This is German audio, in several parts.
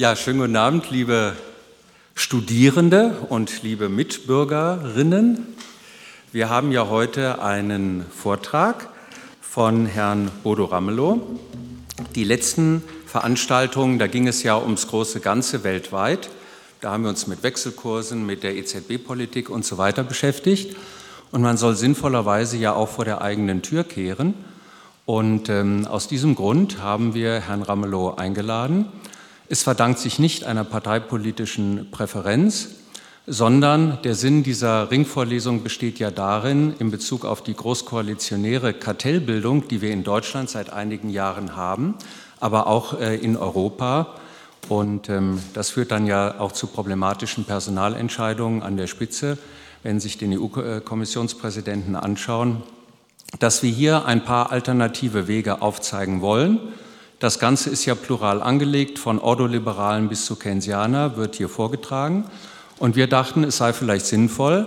Ja, schönen guten Abend, liebe Studierende und liebe Mitbürgerinnen. Wir haben ja heute einen Vortrag von Herrn Bodo Ramelow. Die letzten Veranstaltungen, da ging es ja ums große Ganze weltweit. Da haben wir uns mit Wechselkursen, mit der EZB-Politik und so weiter beschäftigt. Und man soll sinnvollerweise ja auch vor der eigenen Tür kehren. Und ähm, aus diesem Grund haben wir Herrn Ramelow eingeladen. Es verdankt sich nicht einer parteipolitischen Präferenz, sondern der Sinn dieser Ringvorlesung besteht ja darin, in Bezug auf die großkoalitionäre Kartellbildung, die wir in Deutschland seit einigen Jahren haben, aber auch äh, in Europa. Und ähm, das führt dann ja auch zu problematischen Personalentscheidungen an der Spitze, wenn sich den EU-Kommissionspräsidenten anschauen, dass wir hier ein paar alternative Wege aufzeigen wollen das Ganze ist ja plural angelegt, von Ordoliberalen bis zu Keynesianer wird hier vorgetragen. Und wir dachten, es sei vielleicht sinnvoll,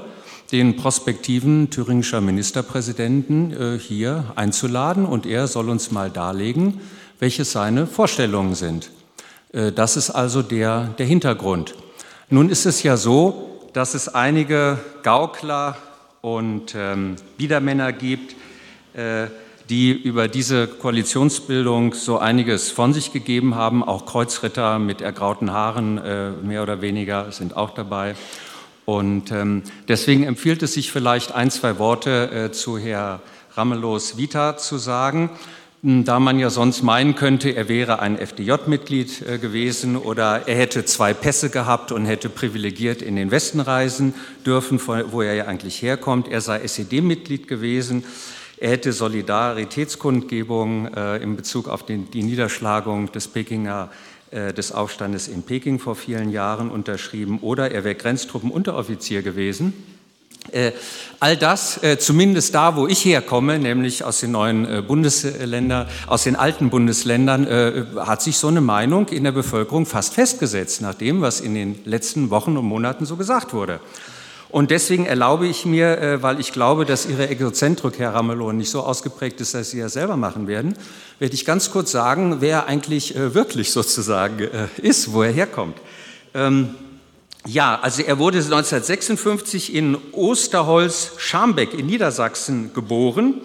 den prospektiven thüringischer Ministerpräsidenten äh, hier einzuladen und er soll uns mal darlegen, welche seine Vorstellungen sind. Äh, das ist also der, der Hintergrund. Nun ist es ja so, dass es einige Gaukler und ähm, Biedermänner gibt, äh, die über diese Koalitionsbildung so einiges von sich gegeben haben. Auch Kreuzritter mit ergrauten Haaren, äh, mehr oder weniger, sind auch dabei. Und ähm, deswegen empfiehlt es sich vielleicht ein, zwei Worte äh, zu Herr Ramelows Vita zu sagen, hm, da man ja sonst meinen könnte, er wäre ein FDJ-Mitglied äh, gewesen oder er hätte zwei Pässe gehabt und hätte privilegiert in den Westen reisen dürfen, wo er ja eigentlich herkommt. Er sei SED-Mitglied gewesen. Er hätte Solidaritätskundgebungen äh, in Bezug auf den, die Niederschlagung des Pekinger äh, des Aufstandes in Peking vor vielen Jahren unterschrieben oder er wäre Grenztruppenunteroffizier gewesen. Äh, all das, äh, zumindest da, wo ich herkomme, nämlich aus den neuen äh, Bundesländern, aus den alten Bundesländern, äh, hat sich so eine Meinung in der Bevölkerung fast festgesetzt, nach dem, was in den letzten Wochen und Monaten so gesagt wurde. Und deswegen erlaube ich mir, äh, weil ich glaube, dass Ihre Egozentrik, Herr Ramelow, nicht so ausgeprägt ist, dass Sie ja selber machen werden, werde ich ganz kurz sagen, wer eigentlich äh, wirklich sozusagen äh, ist, wo er herkommt. Ähm, ja, also er wurde 1956 in Osterholz-Scharmbeck in Niedersachsen geboren.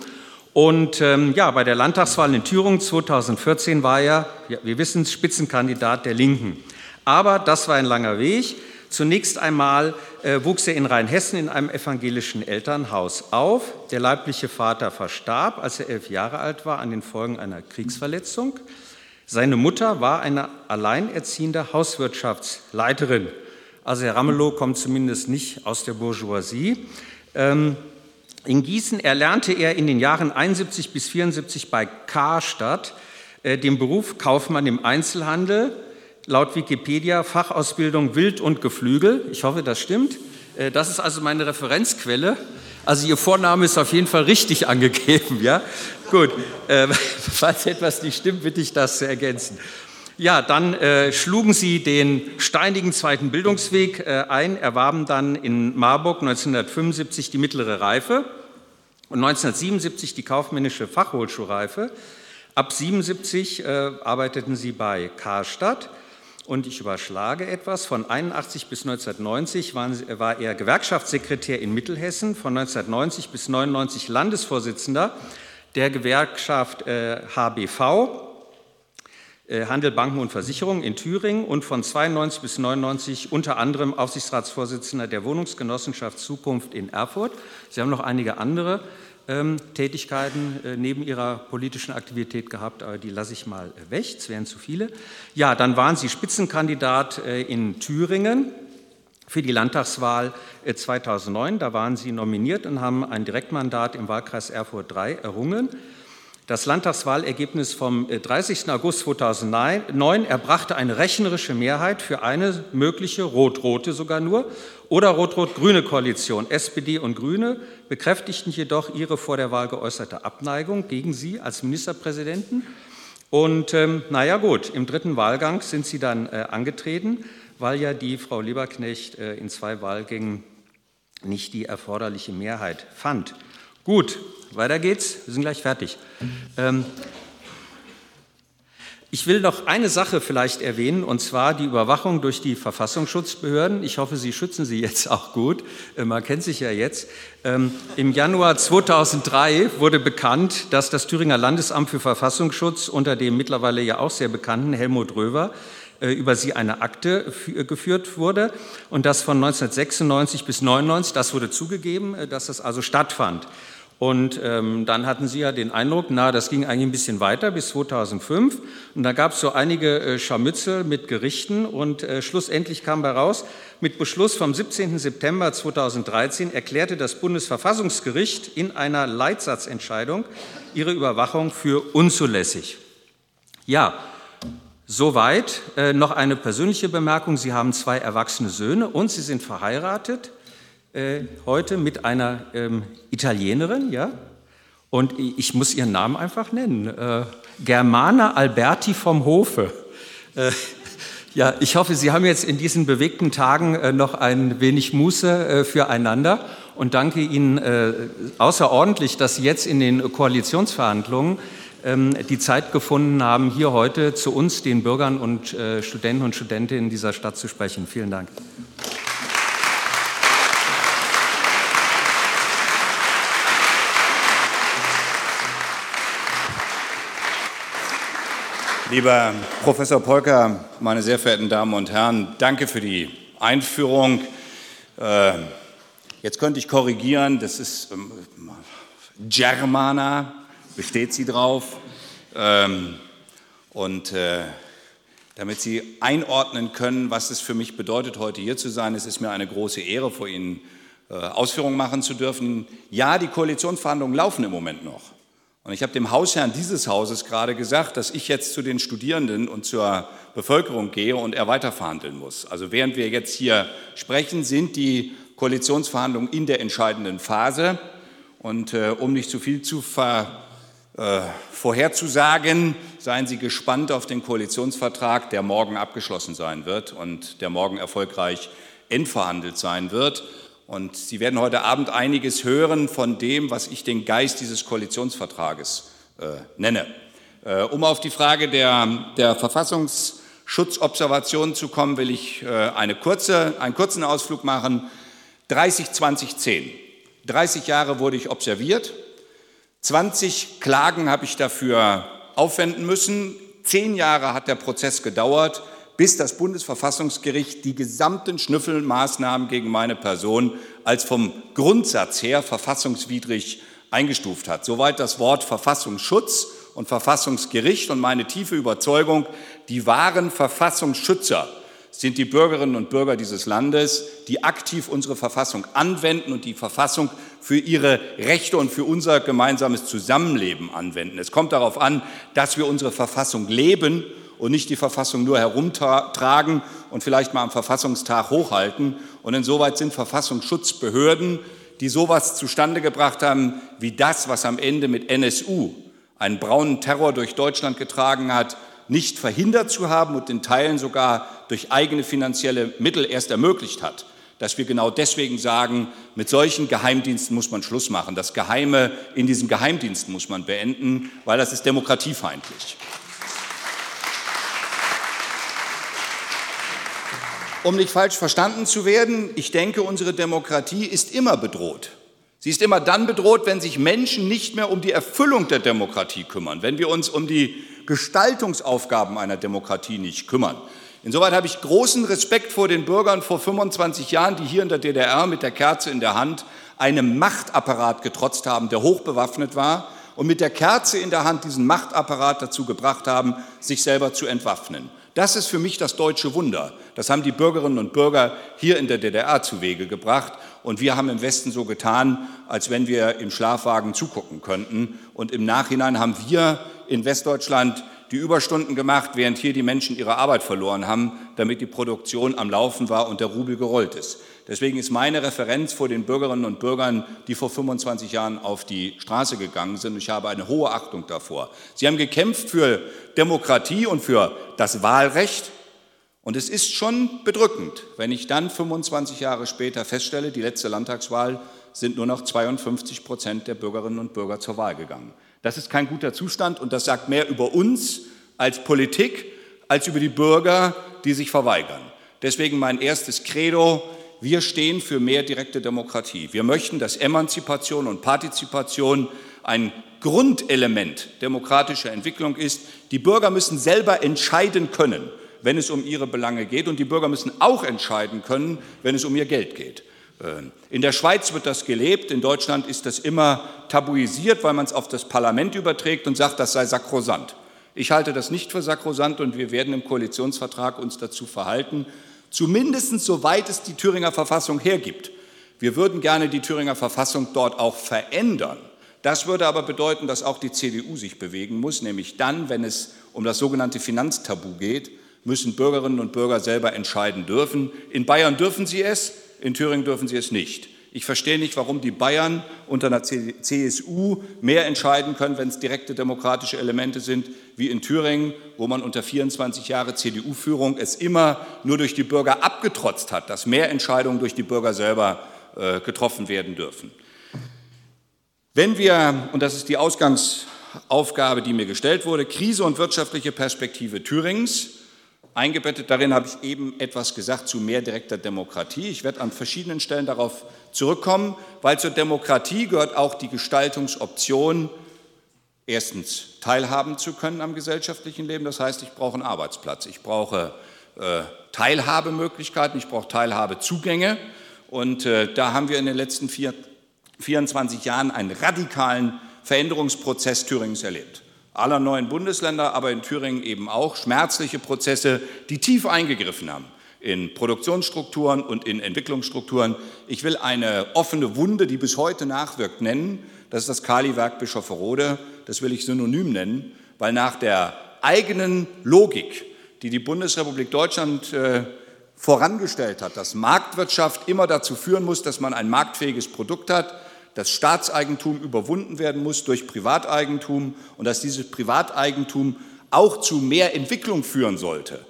Und ähm, ja, bei der Landtagswahl in Thüringen 2014 war er, ja, wir wissen, Spitzenkandidat der Linken. Aber das war ein langer Weg. Zunächst einmal äh, wuchs er in Rheinhessen in einem evangelischen Elternhaus auf. Der leibliche Vater verstarb, als er elf Jahre alt war, an den Folgen einer Kriegsverletzung. Seine Mutter war eine alleinerziehende Hauswirtschaftsleiterin. Also Herr Ramelow kommt zumindest nicht aus der Bourgeoisie. Ähm, in Gießen erlernte er in den Jahren 71 bis 74 bei Karstadt äh, den Beruf Kaufmann im Einzelhandel laut Wikipedia Fachausbildung Wild und Geflügel. Ich hoffe, das stimmt. Äh, das ist also meine Referenzquelle. Also Ihr Vorname ist auf jeden Fall richtig angegeben, ja? Gut, äh, falls etwas nicht stimmt, bitte ich das zu ergänzen. Ja, dann äh, schlugen Sie den steinigen zweiten Bildungsweg äh, ein, erwarben dann in Marburg 1975 die mittlere Reife und 1977 die kaufmännische Fachhochschulreife. Ab 77 äh, arbeiteten Sie bei Karstadt und ich überschlage etwas. Von 81 bis 1990 waren, war er Gewerkschaftssekretär in Mittelhessen, von 1990 bis 1999 Landesvorsitzender der Gewerkschaft äh, HBV, äh, Handel, Banken und Versicherungen in Thüringen und von 92 bis 99 unter anderem Aufsichtsratsvorsitzender der Wohnungsgenossenschaft Zukunft in Erfurt. Sie haben noch einige andere ähm, Tätigkeiten äh, neben ihrer politischen Aktivität gehabt, aber die lasse ich mal weg, es wären zu viele. Ja, dann waren Sie Spitzenkandidat äh, in Thüringen für die Landtagswahl 2009. Äh, da waren Sie nominiert und haben ein Direktmandat im Wahlkreis Erfurt III errungen. Das Landtagswahlergebnis vom 30. August 2009 erbrachte eine rechnerische Mehrheit für eine mögliche rot-rote sogar nur oder rot-rot-grüne Koalition. SPD und Grüne bekräftigten jedoch ihre vor der Wahl geäußerte Abneigung gegen sie als Ministerpräsidenten. Und ähm, naja gut, im dritten Wahlgang sind sie dann äh, angetreten, weil ja die Frau Lieberknecht äh, in zwei Wahlgängen nicht die erforderliche Mehrheit fand. Gut, weiter geht's. Wir sind gleich fertig. Ähm, Ich will noch eine Sache vielleicht erwähnen, und zwar die Überwachung durch die Verfassungsschutzbehörden. Ich hoffe, Sie schützen sie jetzt auch gut. Äh, man kennt sich ja jetzt. Ähm, Im Januar 2003 wurde bekannt, dass das Thüringer Landesamt für Verfassungsschutz unter dem mittlerweile ja auch sehr bekannten Helmut Röver äh, über sie eine Akte geführt wurde und das von 1996 bis 1999, das wurde zugegeben, äh, dass das also stattfand. Und ähm, dann hatten Sie ja den Eindruck, na, das ging eigentlich ein bisschen weiter bis 2005. Und da gab es so einige äh, Scharmützel mit Gerichten. Und äh, schlussendlich kam heraus, mit Beschluss vom 17. September 2013 erklärte das Bundesverfassungsgericht in einer Leitsatzentscheidung ihre Überwachung für unzulässig. Ja, soweit. Äh, noch eine persönliche Bemerkung. Sie haben zwei erwachsene Söhne und Sie sind verheiratet äh, heute mit einer ähm, Italienerin, ja, und ich muss ihren Namen einfach nennen, äh, Germana Alberti vom Hofe. Äh, ja, ich hoffe, Sie haben jetzt in diesen bewegten Tagen äh, noch ein wenig Muße äh, füreinander und danke Ihnen außerordentlich, dass Sie jetzt in den Koalitionsverhandlungen ähm, die Zeit gefunden haben, hier heute zu uns, den Bürgern und Studenten und Studentinnen dieser Stadt zu sprechen. Vielen Dank. Lieber Professor Polker, meine sehr verehrten Damen und Herren, danke für die Einführung. Äh, jetzt könnte ich korrigieren, das ist ähm, Germana, besteht sie drauf. Ähm, und äh, damit Sie einordnen können, was es für mich bedeutet, heute hier zu sein, es ist mir eine große Ehre, vor Ihnen äh, Ausführungen machen zu dürfen. Ja, die Koalitionsverhandlungen laufen im Moment noch. Und ich habe dem Hausherrn dieses Hauses gerade gesagt, dass ich jetzt zu den Studierenden und zur Bevölkerung gehe und er weiter verhandeln muss. Also während wir jetzt hier sprechen, sind die Koalitionsverhandlungen in der entscheidenden Phase. Und äh, um nicht zu viel zu ver, äh, vorherzusagen, seien Sie gespannt auf den Koalitionsvertrag, der morgen abgeschlossen sein wird und der morgen erfolgreich endverhandelt sein wird. Und Sie werden heute Abend einiges hören von dem, was ich den Geist dieses Koalitionsvertrages äh, nenne. Äh, um auf die Frage der, der Verfassungsschutzobservation zu kommen, will ich äh, eine kurze, einen kurzen Ausflug machen. 30, 20, 10. 30 Jahre wurde ich observiert. 20 Klagen habe ich dafür aufwenden müssen. Zehn Jahre hat der Prozess gedauert bis das Bundesverfassungsgericht die gesamten Schnüffelmaßnahmen gegen meine Person als vom Grundsatz her verfassungswidrig eingestuft hat. Soweit das Wort Verfassungsschutz und Verfassungsgericht und meine tiefe Überzeugung, die wahren Verfassungsschützer sind die Bürgerinnen und Bürger dieses Landes, die aktiv unsere Verfassung anwenden und die Verfassung für ihre Rechte und für unser gemeinsames Zusammenleben anwenden. Es kommt darauf an, dass wir unsere Verfassung leben und nicht die Verfassung nur herumtragen und vielleicht mal am Verfassungstag hochhalten. Und insoweit sind Verfassungsschutzbehörden, die sowas zustande gebracht haben, wie das, was am Ende mit NSU einen braunen Terror durch Deutschland getragen hat, nicht verhindert zu haben und in Teilen sogar durch eigene finanzielle Mittel erst ermöglicht hat, dass wir genau deswegen sagen, mit solchen Geheimdiensten muss man Schluss machen. Das Geheime in diesen Geheimdiensten muss man beenden, weil das ist demokratiefeindlich. Um nicht falsch verstanden zu werden, ich denke, unsere Demokratie ist immer bedroht. Sie ist immer dann bedroht, wenn sich Menschen nicht mehr um die Erfüllung der Demokratie kümmern, wenn wir uns um die Gestaltungsaufgaben einer Demokratie nicht kümmern. Insoweit habe ich großen Respekt vor den Bürgern vor 25 Jahren, die hier in der DDR mit der Kerze in der Hand einem Machtapparat getrotzt haben, der hochbewaffnet war und mit der Kerze in der Hand diesen Machtapparat dazu gebracht haben, sich selber zu entwaffnen. Das ist für mich das deutsche Wunder. Das haben die Bürgerinnen und Bürger hier in der DDR zu Wege gebracht. Und wir haben im Westen so getan, als wenn wir im Schlafwagen zugucken könnten. Und im Nachhinein haben wir in Westdeutschland die Überstunden gemacht, während hier die Menschen ihre Arbeit verloren haben, damit die Produktion am Laufen war und der Rubel gerollt ist. Deswegen ist meine Referenz vor den Bürgerinnen und Bürgern, die vor 25 Jahren auf die Straße gegangen sind. Ich habe eine hohe Achtung davor. Sie haben gekämpft für Demokratie und für das Wahlrecht. Und es ist schon bedrückend, wenn ich dann 25 Jahre später feststelle, die letzte Landtagswahl sind nur noch 52 Prozent der Bürgerinnen und Bürger zur Wahl gegangen. Das ist kein guter Zustand und das sagt mehr über uns als Politik als über die Bürger, die sich verweigern. Deswegen mein erstes Credo, wir stehen für mehr direkte Demokratie. Wir möchten, dass Emanzipation und Partizipation ein Grundelement demokratischer Entwicklung ist. Die Bürger müssen selber entscheiden können, wenn es um ihre Belange geht. Und die Bürger müssen auch entscheiden können, wenn es um ihr Geld geht. Äh, in der Schweiz wird das gelebt, in Deutschland ist das immer tabuisiert, weil man es auf das Parlament überträgt und sagt, das sei sakrosant. Ich halte das nicht für sakrosant und wir werden im Koalitionsvertrag uns dazu verhalten, zumindest soweit es die Thüringer Verfassung hergibt. Wir würden gerne die Thüringer Verfassung dort auch verändern. Das würde aber bedeuten, dass auch die CDU sich bewegen muss, nämlich dann, wenn es um das sogenannte Finanztabu geht, müssen Bürgerinnen und Bürger selber entscheiden dürfen. In Bayern dürfen sie es, in Thüringen dürfen sie es nicht. Ich verstehe nicht, warum die Bayern unter einer CSU mehr entscheiden können, wenn es direkte demokratische Elemente sind, wie in Thüringen, wo man unter 24 Jahre CDU-Führung es immer nur durch die Bürger abgetrotzt hat, dass mehr Entscheidungen durch die Bürger selber äh, getroffen werden dürfen. Wenn wir, und das ist die Ausgangsaufgabe, die mir gestellt wurde, Krise und wirtschaftliche Perspektive Thürings, Eingebettet darin habe ich eben etwas gesagt zu mehr direkter Demokratie. Ich werde an verschiedenen Stellen darauf zurückkommen, weil zur Demokratie gehört auch die Gestaltungsoption, erstens teilhaben zu können am gesellschaftlichen Leben. Das heißt, ich brauche einen Arbeitsplatz, ich brauche äh, Teilhabemöglichkeiten, ich brauche Teilhabezugänge. Und äh, da haben wir in den letzten vier, 24 Jahren einen radikalen Veränderungsprozess Thüringens erlebt aller neuen Bundesländer, aber in Thüringen eben auch schmerzliche Prozesse, die tief eingegriffen haben in Produktionsstrukturen und in Entwicklungsstrukturen. Ich will eine offene Wunde, die bis heute nachwirkt, nennen. Das ist das Kaliwerk Bischofferode. Das will ich synonym nennen, weil nach der eigenen Logik, die die Bundesrepublik Deutschland äh, vorangestellt hat, dass Marktwirtschaft immer dazu führen muss, dass man ein marktfähiges Produkt hat, dass Staatseigentum überwunden werden muss durch Privateigentum und dass dieses Privateigentum auch zu mehr Entwicklung führen sollte.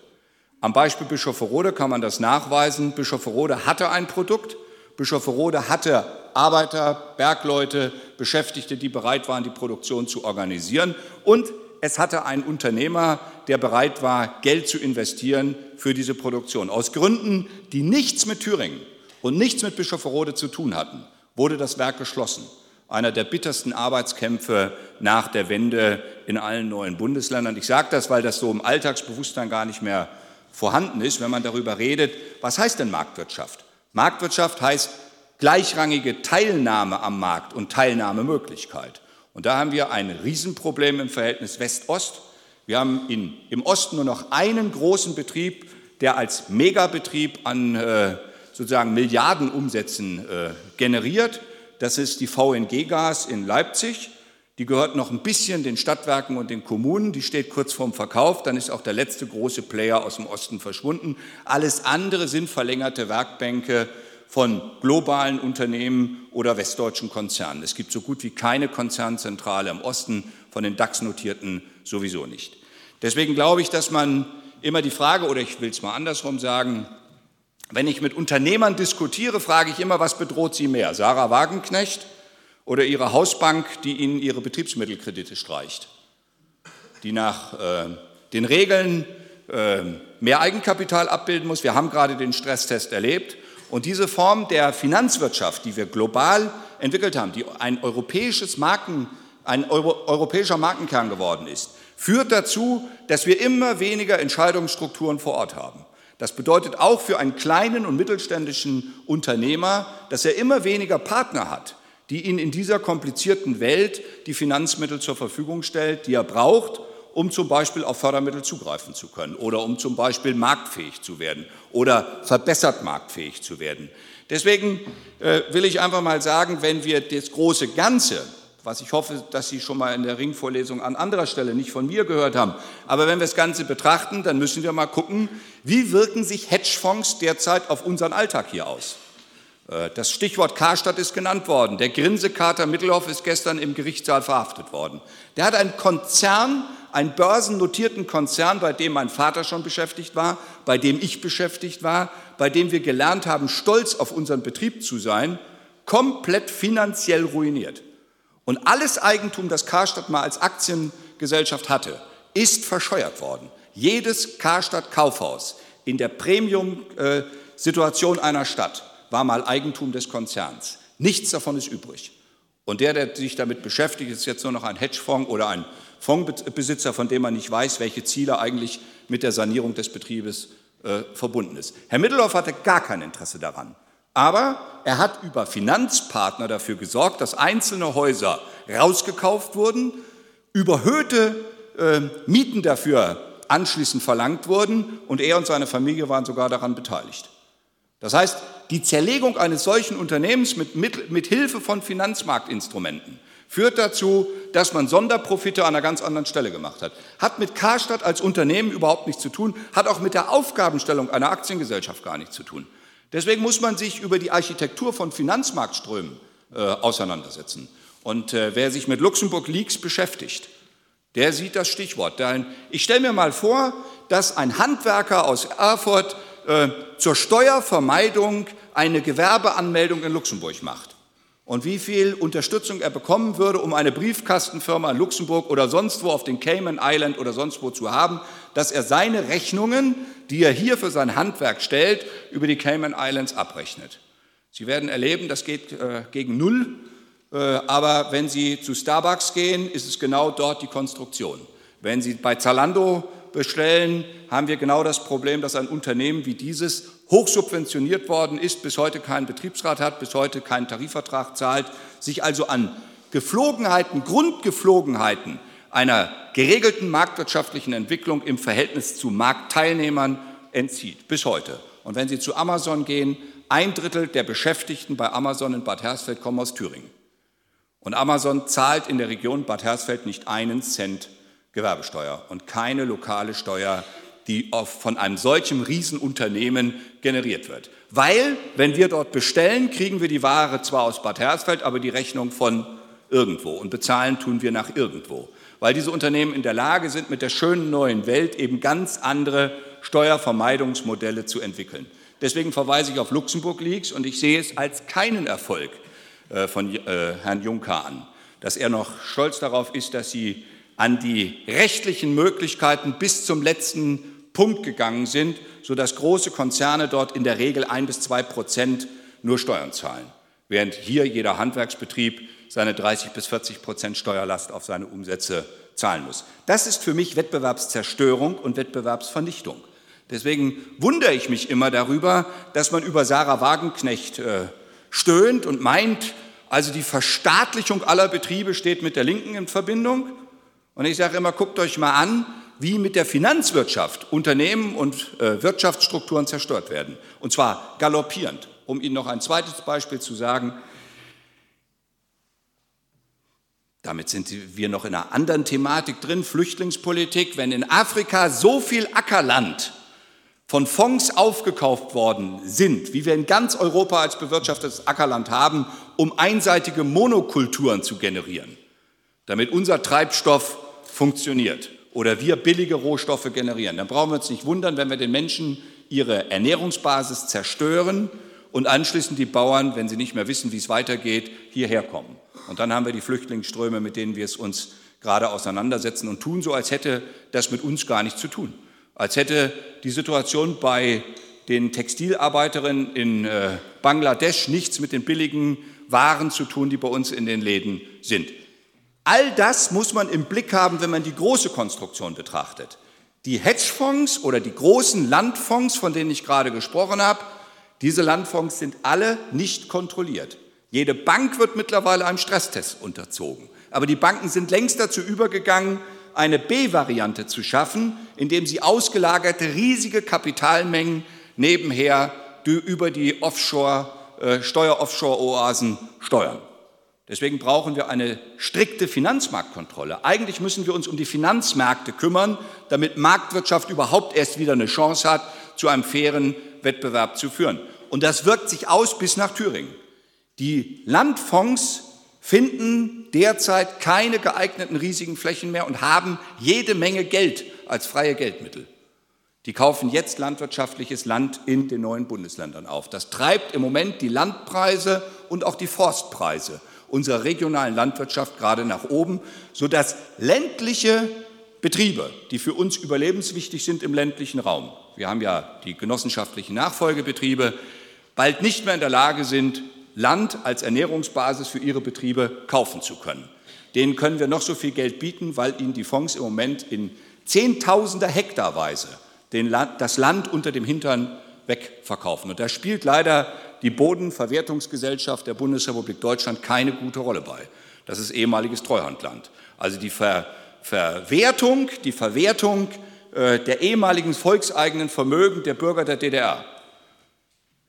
Am Beispiel Bischofferode kann man das nachweisen. Bischofferode hatte ein Produkt. Bischofferode hatte Arbeiter, Bergleute, Beschäftigte, die bereit waren, die Produktion zu organisieren. Und es hatte einen Unternehmer, der bereit war, Geld zu investieren für diese Produktion. Aus Gründen, die nichts mit Thüringen und nichts mit Bischofferode zu tun hatten wurde das Werk geschlossen. Einer der bittersten Arbeitskämpfe nach der Wende in allen neuen Bundesländern. Ich sage das, weil das so im Alltagsbewusstsein gar nicht mehr vorhanden ist, wenn man darüber redet, was heißt denn Marktwirtschaft? Marktwirtschaft heißt gleichrangige Teilnahme am Markt und Teilnahmemöglichkeit. Und da haben wir ein Riesenproblem im Verhältnis West-Ost. Wir haben in, im Osten nur noch einen großen Betrieb, der als Megabetrieb an äh, sozusagen Milliardenumsätzen äh, generiert. Das ist die VNG Gas in Leipzig. Die gehört noch ein bisschen den Stadtwerken und den Kommunen. Die steht kurz vorm Verkauf. Dann ist auch der letzte große Player aus dem Osten verschwunden. Alles andere sind verlängerte Werkbänke von globalen Unternehmen oder westdeutschen Konzernen. Es gibt so gut wie keine Konzernzentrale im Osten, von den DAX-Notierten sowieso nicht. Deswegen glaube ich, dass man immer die Frage, oder ich will es mal andersrum sagen, wenn ich mit Unternehmern diskutiere, frage ich immer, was bedroht sie mehr? Sarah Wagenknecht oder ihre Hausbank, die ihnen ihre Betriebsmittelkredite streicht? Die nach äh, den Regeln äh, mehr Eigenkapital abbilden muss. Wir haben gerade den Stresstest erlebt. Und diese Form der Finanzwirtschaft, die wir global entwickelt haben, die ein, europäisches Marken, ein Euro, europäischer Markenkern geworden ist, führt dazu, dass wir immer weniger Entscheidungsstrukturen vor Ort haben. Das bedeutet auch für einen kleinen und mittelständischen Unternehmer, dass er immer weniger Partner hat, die ihn in dieser komplizierten Welt die Finanzmittel zur Verfügung stellt, die er braucht, um zum Beispiel auf Fördermittel zugreifen zu können oder um zum Beispiel marktfähig zu werden oder verbessert marktfähig zu werden. Deswegen äh, will ich einfach mal sagen, wenn wir das große Ganze was ich hoffe, dass Sie schon mal in der Ringvorlesung an anderer Stelle nicht von mir gehört haben. Aber wenn wir das Ganze betrachten, dann müssen wir mal gucken, wie wirken sich Hedgefonds derzeit auf unseren Alltag hier aus. Äh, das Stichwort Karstadt ist genannt worden. Der Grinsekater Mittelhoff ist gestern im Gerichtssaal verhaftet worden. Der hat einen Konzern, einen börsennotierten Konzern, bei dem mein Vater schon beschäftigt war, bei dem ich beschäftigt war, bei dem wir gelernt haben, stolz auf unseren Betrieb zu sein, komplett finanziell ruiniert. Und alles Eigentum, das Karstadt mal als Aktiengesellschaft hatte, ist verscheuert worden. Jedes Karstadt Kaufhaus in der Premium-Situation einer Stadt war mal Eigentum des Konzerns. Nichts davon ist übrig. Und der, der sich damit beschäftigt, ist jetzt nur noch ein Hedgefonds oder ein Fondsbesitzer, von dem man nicht weiß, welche Ziele eigentlich mit der Sanierung des Betriebes äh, verbunden ist. Herr Mittelhoff hatte gar kein Interesse daran. Aber er hat über Finanzpartner dafür gesorgt, dass einzelne Häuser rausgekauft wurden, überhöhte äh, Mieten dafür anschließend verlangt wurden und er und seine Familie waren sogar daran beteiligt. Das heißt, die Zerlegung eines solchen Unternehmens mit, mit, mit Hilfe von Finanzmarktinstrumenten führt dazu, dass man Sonderprofite an einer ganz anderen Stelle gemacht hat. Hat mit Karstadt als Unternehmen überhaupt nichts zu tun, hat auch mit der Aufgabenstellung einer Aktiengesellschaft gar nichts zu tun. Deswegen muss man sich über die Architektur von Finanzmarktströmen äh, auseinandersetzen. Und äh, wer sich mit Luxemburg Leaks beschäftigt, der sieht das Stichwort. Ich stelle mir mal vor, dass ein Handwerker aus Erfurt äh, zur Steuervermeidung eine Gewerbeanmeldung in Luxemburg macht und wie viel Unterstützung er bekommen würde, um eine Briefkastenfirma in Luxemburg oder sonst wo auf den Cayman Island oder sonst wo zu haben, dass er seine Rechnungen, die er hier für sein Handwerk stellt, über die Cayman Islands abrechnet. Sie werden erleben, das geht äh, gegen Null, äh, aber wenn Sie zu Starbucks gehen, ist es genau dort die Konstruktion. Wenn Sie bei Zalando bestellen, haben wir genau das Problem, dass ein Unternehmen wie dieses hochsubventioniert worden ist, bis heute keinen Betriebsrat hat, bis heute keinen Tarifvertrag zahlt, sich also an Geflogenheiten, Grundgeflogenheiten einer geregelten marktwirtschaftlichen Entwicklung im Verhältnis zu Marktteilnehmern entzieht, bis heute. Und wenn Sie zu Amazon gehen, ein Drittel der Beschäftigten bei Amazon in Bad Hersfeld kommen aus Thüringen. Und Amazon zahlt in der Region Bad Hersfeld nicht einen Cent Gewerbesteuer und keine lokale Steuer, die von einem solchen Riesenunternehmen generiert wird. Weil, wenn wir dort bestellen, kriegen wir die Ware zwar aus Bad Hersfeld, aber die Rechnung von irgendwo und bezahlen tun wir nach irgendwo. Weil diese Unternehmen in der Lage sind, mit der schönen neuen Welt eben ganz andere Steuervermeidungsmodelle zu entwickeln. Deswegen verweise ich auf Luxemburg Leaks und ich sehe es als keinen Erfolg äh, von äh, Herrn Juncker an, dass er noch stolz darauf ist, dass sie an die rechtlichen Möglichkeiten bis zum letzten Punkt gegangen sind, sodass große Konzerne dort in der Regel ein bis zwei Prozent nur Steuern zahlen, während hier jeder Handwerksbetrieb seine 30 bis 40 Prozent Steuerlast auf seine Umsätze zahlen muss. Das ist für mich Wettbewerbszerstörung und Wettbewerbsvernichtung. Deswegen wundere ich mich immer darüber, dass man über Sarah Wagenknecht äh, stöhnt und meint, also die Verstaatlichung aller Betriebe steht mit der Linken in Verbindung. Und ich sage immer, guckt euch mal an, wie mit der Finanzwirtschaft Unternehmen und äh, Wirtschaftsstrukturen zerstört werden. Und zwar galoppierend. Um Ihnen noch ein zweites Beispiel zu sagen, damit sind wir noch in einer anderen Thematik drin, Flüchtlingspolitik. Wenn in Afrika so viel Ackerland von Fonds aufgekauft worden sind, wie wir in ganz Europa als bewirtschaftetes Ackerland haben, um einseitige Monokulturen zu generieren, damit unser Treibstoff funktioniert oder wir billige Rohstoffe generieren, dann brauchen wir uns nicht wundern, wenn wir den Menschen ihre Ernährungsbasis zerstören und anschließend die Bauern, wenn sie nicht mehr wissen, wie es weitergeht, hierher kommen. Und dann haben wir die Flüchtlingsströme, mit denen wir es uns gerade auseinandersetzen und tun so, als hätte das mit uns gar nichts zu tun. Als hätte die Situation bei den Textilarbeiterinnen in äh, Bangladesch nichts mit den billigen Waren zu tun, die bei uns in den Läden sind. All das muss man im Blick haben, wenn man die große Konstruktion betrachtet. Die Hedgefonds oder die großen Landfonds, von denen ich gerade gesprochen habe, diese Landfonds sind alle nicht kontrolliert. Jede Bank wird mittlerweile einem Stresstest unterzogen. Aber die Banken sind längst dazu übergegangen, eine B-Variante zu schaffen, indem sie ausgelagerte riesige Kapitalmengen nebenher über die Offshore, äh, Steuer-Offshore-Oasen steuern. Deswegen brauchen wir eine strikte Finanzmarktkontrolle. Eigentlich müssen wir uns um die Finanzmärkte kümmern, damit Marktwirtschaft überhaupt erst wieder eine Chance hat, zu einem fairen Wettbewerb zu führen. Und das wirkt sich aus bis nach Thüringen. Die Landfonds finden derzeit keine geeigneten riesigen Flächen mehr und haben jede Menge Geld als freie Geldmittel. Die kaufen jetzt landwirtschaftliches Land in den neuen Bundesländern auf. Das treibt im Moment die Landpreise und auch die Forstpreise unserer regionalen Landwirtschaft gerade nach oben, sodass ländliche Betriebe, die für uns überlebenswichtig sind im ländlichen Raum, wir haben ja die genossenschaftlichen Nachfolgebetriebe, bald nicht mehr in der Lage sind, Land als Ernährungsbasis für ihre Betriebe kaufen zu können. Denen können wir noch so viel Geld bieten, weil ihnen die Fonds im Moment in Zehntausender Hektarweise das Land unter dem Hintern wegverkaufen. Und da spielt leider die Bodenverwertungsgesellschaft der Bundesrepublik Deutschland keine gute Rolle bei. Das ist ehemaliges Treuhandland. Also die Ver Verwertung, die Verwertung äh, der ehemaligen volkseigenen Vermögen der Bürger der DDR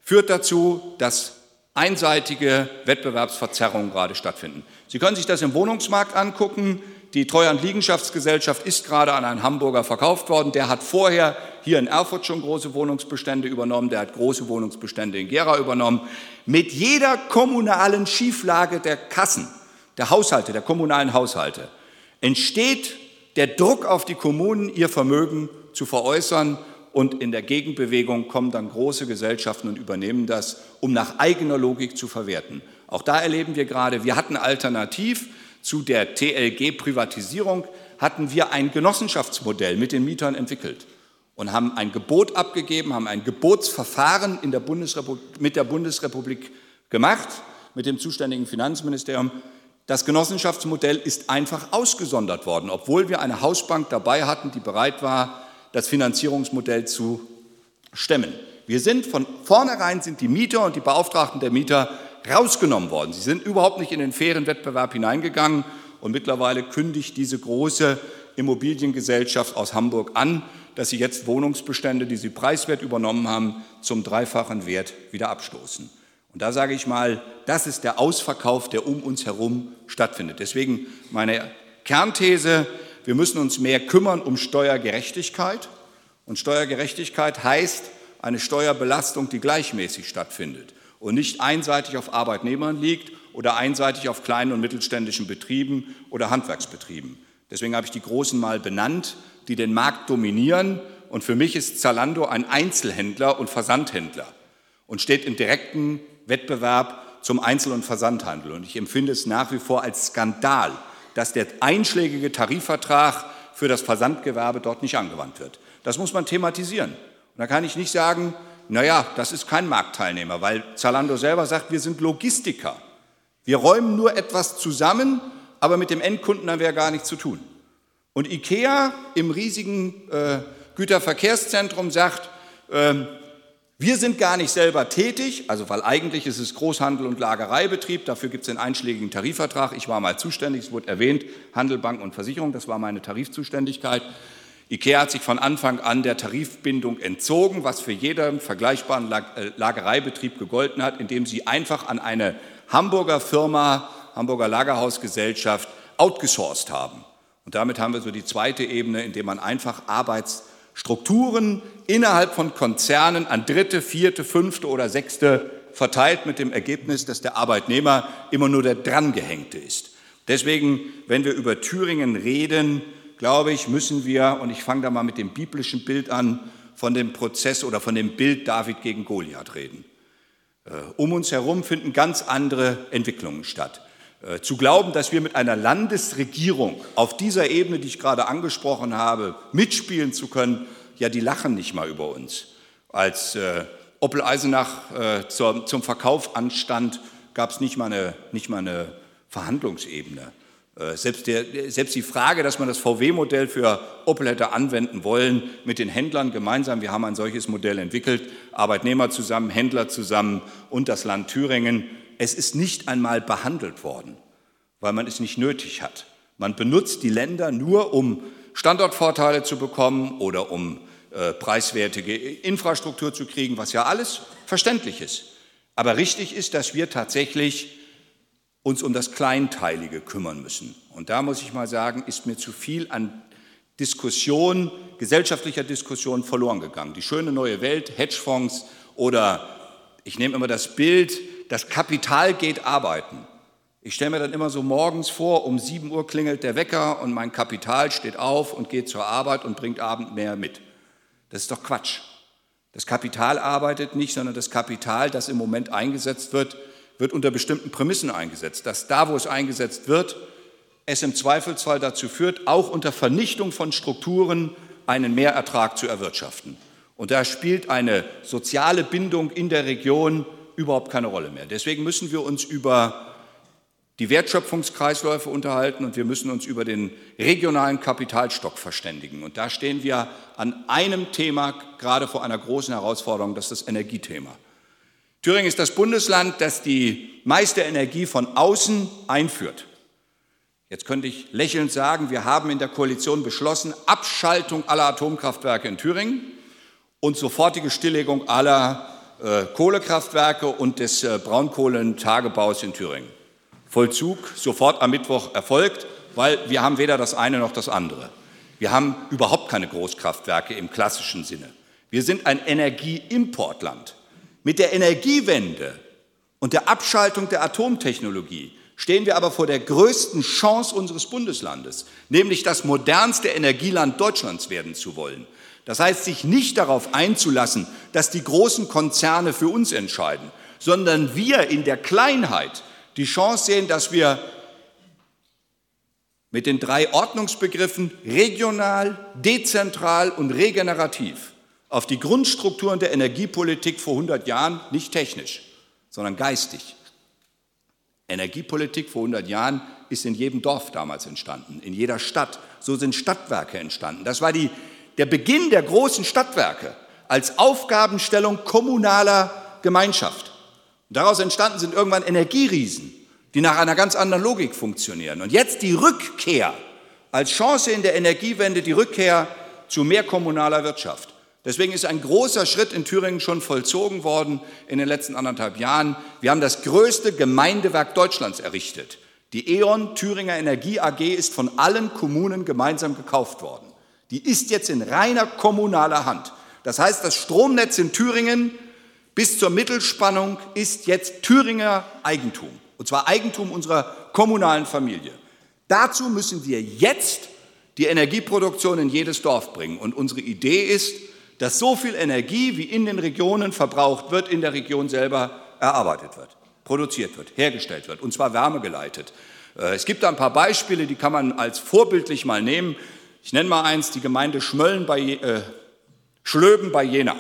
führt dazu, dass einseitige Wettbewerbsverzerrungen gerade stattfinden. Sie können sich das im Wohnungsmarkt angucken. Die Treuhand Liegenschaftsgesellschaft ist gerade an einen Hamburger verkauft worden. Der hat vorher hier in Erfurt schon große Wohnungsbestände übernommen. Der hat große Wohnungsbestände in Gera übernommen. Mit jeder kommunalen Schieflage der Kassen, der Haushalte, der kommunalen Haushalte, entsteht der Druck auf die Kommunen, ihr Vermögen zu veräußern. Und in der Gegenbewegung kommen dann große Gesellschaften und übernehmen das, um nach eigener Logik zu verwerten. Auch da erleben wir gerade, wir hatten alternativ zu der TLG-Privatisierung hatten wir ein Genossenschaftsmodell mit den Mietern entwickelt und haben ein Gebot abgegeben, haben ein Gebotsverfahren der mit der Bundesrepublik gemacht, mit dem zuständigen Finanzministerium. Das Genossenschaftsmodell ist einfach ausgesondert worden, obwohl wir eine Hausbank dabei hatten, die bereit war, das Finanzierungsmodell zu stemmen. Wir sind von vornherein sind die Mieter und die Beauftragten der Mieter rausgenommen worden. Sie sind überhaupt nicht in den fairen Wettbewerb hineingegangen und mittlerweile kündigt diese große Immobiliengesellschaft aus Hamburg an, dass sie jetzt Wohnungsbestände, die sie preiswert übernommen haben, zum dreifachen Wert wieder abstoßen. Und da sage ich mal, das ist der Ausverkauf, der um uns herum stattfindet. Deswegen meine Kernthese, wir müssen uns mehr kümmern um Steuergerechtigkeit. Und Steuergerechtigkeit heißt eine Steuerbelastung, die gleichmäßig stattfindet und nicht einseitig auf Arbeitnehmern liegt oder einseitig auf kleinen und mittelständischen Betrieben oder Handwerksbetrieben. Deswegen habe ich die Großen mal benannt, die den Markt dominieren. Und für mich ist Zalando ein Einzelhändler und Versandhändler und steht in direktem Wettbewerb zum Einzel- und Versandhandel. Und ich empfinde es nach wie vor als Skandal, dass der einschlägige Tarifvertrag für das Versandgewerbe dort nicht angewandt wird. Das muss man thematisieren. Und da kann ich nicht sagen, naja, das ist kein Marktteilnehmer, weil Zalando selber sagt, wir sind Logistiker. Wir räumen nur etwas zusammen, aber mit dem Endkunden haben wir ja gar nichts zu tun. Und IKEA im riesigen äh, Güterverkehrszentrum sagt, ähm, wir sind gar nicht selber tätig, also weil eigentlich ist es Großhandel und Lagereibetrieb, dafür gibt es einen einschlägigen Tarifvertrag. Ich war mal zuständig, es wurde erwähnt, Handel, Bank und Versicherung, das war meine Tarifzuständigkeit. IKEA hat sich von Anfang an der Tarifbindung entzogen, was für jeden vergleichbaren äh, Lagereibetrieb gegolten hat, indem sie einfach an eine Hamburger Firma, Hamburger Lagerhausgesellschaft, outgesourced haben. Und damit haben wir so die zweite Ebene, indem man einfach Arbeits Strukturen innerhalb von Konzernen an dritte, vierte, fünfte oder sechste verteilt mit dem Ergebnis, dass der Arbeitnehmer immer nur der Drangehängte ist. Deswegen, wenn wir über Thüringen reden, glaube ich, müssen wir, und ich fange da mal mit dem biblischen Bild an, von dem Prozess oder von dem Bild David gegen Goliath reden. Äh, um uns herum finden ganz andere Entwicklungen statt. Äh, zu glauben, dass wir mit einer Landesregierung auf dieser Ebene, die ich gerade angesprochen habe, mitspielen zu können, ja, die lachen nicht mal über uns. Als äh, Opel Eisenach äh, zur, zum Verkauf anstand, gab es nicht, mal eine, nicht mal eine Verhandlungsebene. Äh, selbst, der, selbst die Frage, dass man das VW-Modell für Opel hätte anwenden wollen, mit den Händlern gemeinsam, wir haben ein solches Modell entwickelt, Arbeitnehmer zusammen, Händler zusammen und das Land Thüringen, es ist nicht einmal behandelt worden, weil man es nicht nötig hat. Man benutzt die Länder nur, um Standortvorteile zu bekommen oder um äh, preiswertige Infrastruktur zu kriegen, was ja alles verständlich ist. Aber richtig ist, dass wir tatsächlich uns um das Kleinteilige kümmern müssen. Und da muss ich mal sagen, ist mir zu viel an Diskussion, gesellschaftlicher Diskussion verloren gegangen. Die schöne neue Welt, Hedgefonds oder ich nehme immer das Bild, das Kapital geht arbeiten. Ich stelle mir dann immer so morgens vor, um 7 Uhr klingelt der Wecker und mein Kapital steht auf und geht zur Arbeit und bringt Abend mehr mit. Das ist doch Quatsch. Das Kapital arbeitet nicht, sondern das Kapital, das im Moment eingesetzt wird, wird unter bestimmten Prämissen eingesetzt. Dass da, wo es eingesetzt wird, es im Zweifelsfall dazu führt, auch unter Vernichtung von Strukturen einen Mehrertrag zu erwirtschaften. Und da spielt eine soziale Bindung in der Region überhaupt keine Rolle mehr. Deswegen müssen wir uns über die Wertschöpfungskreisläufe unterhalten und wir müssen uns über den regionalen Kapitalstock verständigen. Und da stehen wir an einem Thema gerade vor einer großen Herausforderung, das ist das Energiethema. Thüringen ist das Bundesland, das die meiste Energie von außen einführt. Jetzt könnte ich lächelnd sagen, wir haben in der Koalition beschlossen, Abschaltung aller Atomkraftwerke in Thüringen und sofortige Stilllegung aller Kohlekraftwerke und des äh, Braunkohlentagebaus in Thüringen. Vollzug sofort am Mittwoch erfolgt, weil wir haben weder das eine noch das andere. Wir haben überhaupt keine Großkraftwerke im klassischen Sinne. Wir sind ein Energieimportland. Mit der Energiewende und der Abschaltung der Atomtechnologie stehen wir aber vor der größten Chance unseres Bundeslandes, nämlich das modernste Energieland Deutschlands werden zu wollen. Das heißt, sich nicht darauf einzulassen, dass die großen Konzerne für uns entscheiden, sondern wir in der Kleinheit die Chance sehen, dass wir mit den drei Ordnungsbegriffen regional, dezentral und regenerativ auf die Grundstrukturen der Energiepolitik vor 100 Jahren, nicht technisch, sondern geistig. Energiepolitik vor 100 Jahren ist in jedem Dorf damals entstanden, in jeder Stadt. So sind Stadtwerke entstanden. Das war die, der Beginn der großen Stadtwerke als Aufgabenstellung kommunaler Gemeinschaft. Daraus entstanden sind irgendwann Energieriesen, die nach einer ganz anderen Logik funktionieren. Und jetzt die Rückkehr als Chance in der Energiewende, die Rückkehr zu mehr kommunaler Wirtschaft. Deswegen ist ein großer Schritt in Thüringen schon vollzogen worden in den letzten anderthalb Jahren. Wir haben das größte Gemeindewerk Deutschlands errichtet. Die E.ON Thüringer Energie AG ist von allen Kommunen gemeinsam gekauft worden. Die ist jetzt in reiner kommunaler Hand. Das heißt, das Stromnetz in Thüringen bis zur Mittelspannung ist jetzt Thüringer Eigentum. Und zwar Eigentum unserer kommunalen Familie. Dazu müssen wir jetzt die Energieproduktion in jedes Dorf bringen. Und unsere Idee ist, dass so viel Energie, wie in den Regionen verbraucht wird, in der Region selber erarbeitet wird, produziert wird, hergestellt wird, und zwar wärmegeleitet. Äh, es gibt da ein paar Beispiele, die kann man als vorbildlich mal nehmen. Ich nenne mal eins, die Gemeinde Schmölln bei äh, Schlöben bei Jena.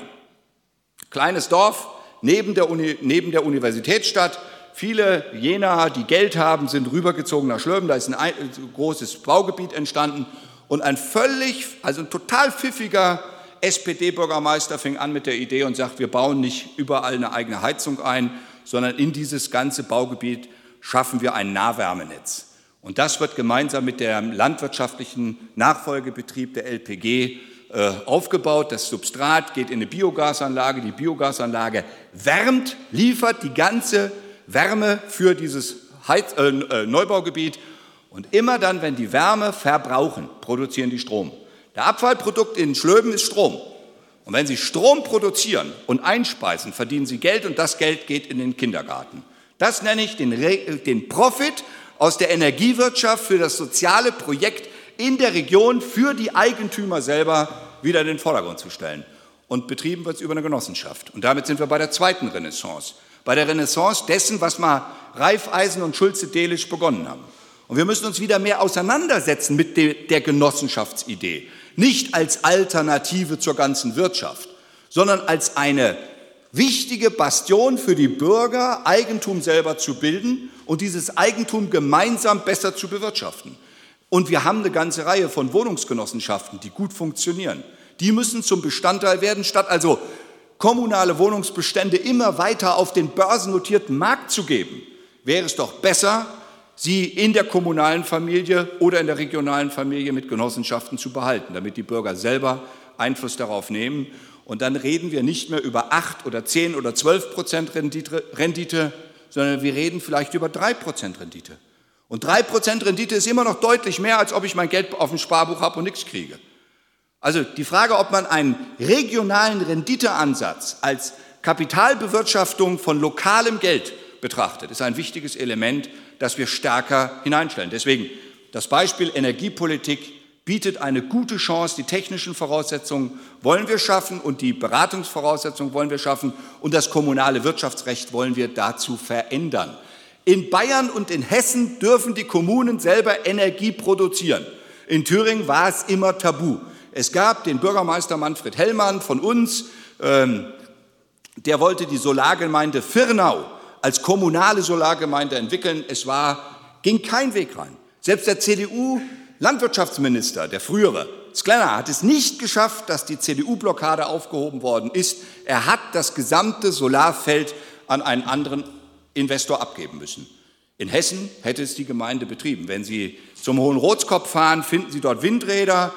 Kleines Dorf neben der, Uni, neben der Universitätsstadt. Viele Jenaer, die Geld haben, sind rübergezogen nach Schlöben. Da ist ein, ein großes Baugebiet entstanden. Und ein völlig, also ein total pfiffiger SPD-Bürgermeister fing an mit der Idee und sagt, wir bauen nicht überall eine eigene Heizung ein, sondern in dieses ganze Baugebiet schaffen wir ein Nahwärmenetz. Und das wird gemeinsam mit dem landwirtschaftlichen Nachfolgebetrieb der LPG äh, aufgebaut. Das Substrat geht in eine Biogasanlage. Die Biogasanlage wärmt, liefert die ganze Wärme für dieses Heiz äh, äh, Neubaugebiet. Und immer dann, wenn die Wärme verbrauchen, produzieren die Strom. Der Abfallprodukt in Schlöben ist Strom. Und wenn Sie Strom produzieren und einspeisen, verdienen Sie Geld und das Geld geht in den Kindergarten. Das nenne ich den, den Profit aus der Energiewirtschaft für das soziale Projekt in der Region für die Eigentümer selber wieder in den Vordergrund zu stellen. Und betrieben wird es über eine Genossenschaft. Und damit sind wir bei der zweiten Renaissance. Bei der Renaissance dessen, was mal Reifeisen und Schulze-Delitzsch begonnen haben. Und wir müssen uns wieder mehr auseinandersetzen mit der Genossenschaftsidee. Nicht als Alternative zur ganzen Wirtschaft, sondern als eine wichtige Bastion für die Bürger, Eigentum selber zu bilden und dieses Eigentum gemeinsam besser zu bewirtschaften. Und wir haben eine ganze Reihe von Wohnungsgenossenschaften, die gut funktionieren. Die müssen zum Bestandteil werden, statt also kommunale Wohnungsbestände immer weiter auf den börsennotierten Markt zu geben, wäre es doch besser, sie in der kommunalen Familie oder in der regionalen Familie mit Genossenschaften zu behalten, damit die Bürger selber Einfluss darauf nehmen. Und dann reden wir nicht mehr über 8 oder 10 oder 12 Prozent Rendite, sondern wir reden vielleicht über 3 Prozent Rendite. Und 3% Rendite ist immer noch deutlich mehr, als ob ich mein Geld auf dem Sparbuch habe und nichts kriege. Also die Frage, ob man einen regionalen Renditeansatz als Kapitalbewirtschaftung von lokalem Geld betrachtet, ist ein wichtiges Element, das wir stärker hineinstellen. Deswegen das Beispiel Energiepolitik bietet eine gute Chance. Die technischen Voraussetzungen wollen wir schaffen und die Beratungsvoraussetzungen wollen wir schaffen und das kommunale Wirtschaftsrecht wollen wir dazu verändern. In Bayern und in Hessen dürfen die Kommunen selber Energie produzieren. In Thüringen war es immer tabu. Es gab den Bürgermeister Manfred Hellmann von uns, ähm, der wollte die Solargemeinde Firnau als kommunale Solargemeinde entwickeln. Es war, ging kein Weg rein. Selbst der CDU-Landwirtschaftsminister, der frühere, Sklenner, hat es nicht geschafft, dass die CDU-Blockade aufgehoben worden ist. Er hat das gesamte Solarfeld an einen anderen Investor abgeben müssen. In Hessen hätte es die Gemeinde betrieben. Wenn Sie zum Hohen Rotskopf fahren, finden Sie dort Windräder,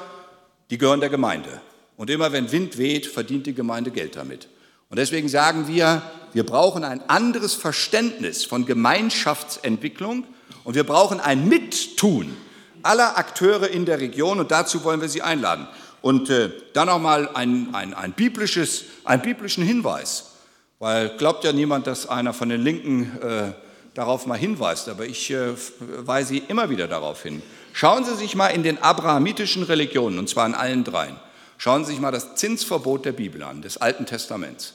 die gehören der Gemeinde. Und immer wenn Wind weht, verdient die Gemeinde Geld damit. Und deswegen sagen wir, wir brauchen ein anderes Verständnis von Gemeinschaftsentwicklung und wir brauchen ein Mittun aller Akteure in der Region und dazu wollen wir Sie einladen. Und äh, dann nochmal ein, ein, ein biblisches, einen biblischen Hinweis, weil glaubt ja niemand, dass einer von den Linken äh, darauf mal hinweist, aber ich äh, weise Sie immer wieder darauf hin. Schauen Sie sich mal in den abrahamitischen Religionen, und zwar in allen dreien, schauen Sie sich mal das Zinsverbot der Bibel an, des Alten Testaments.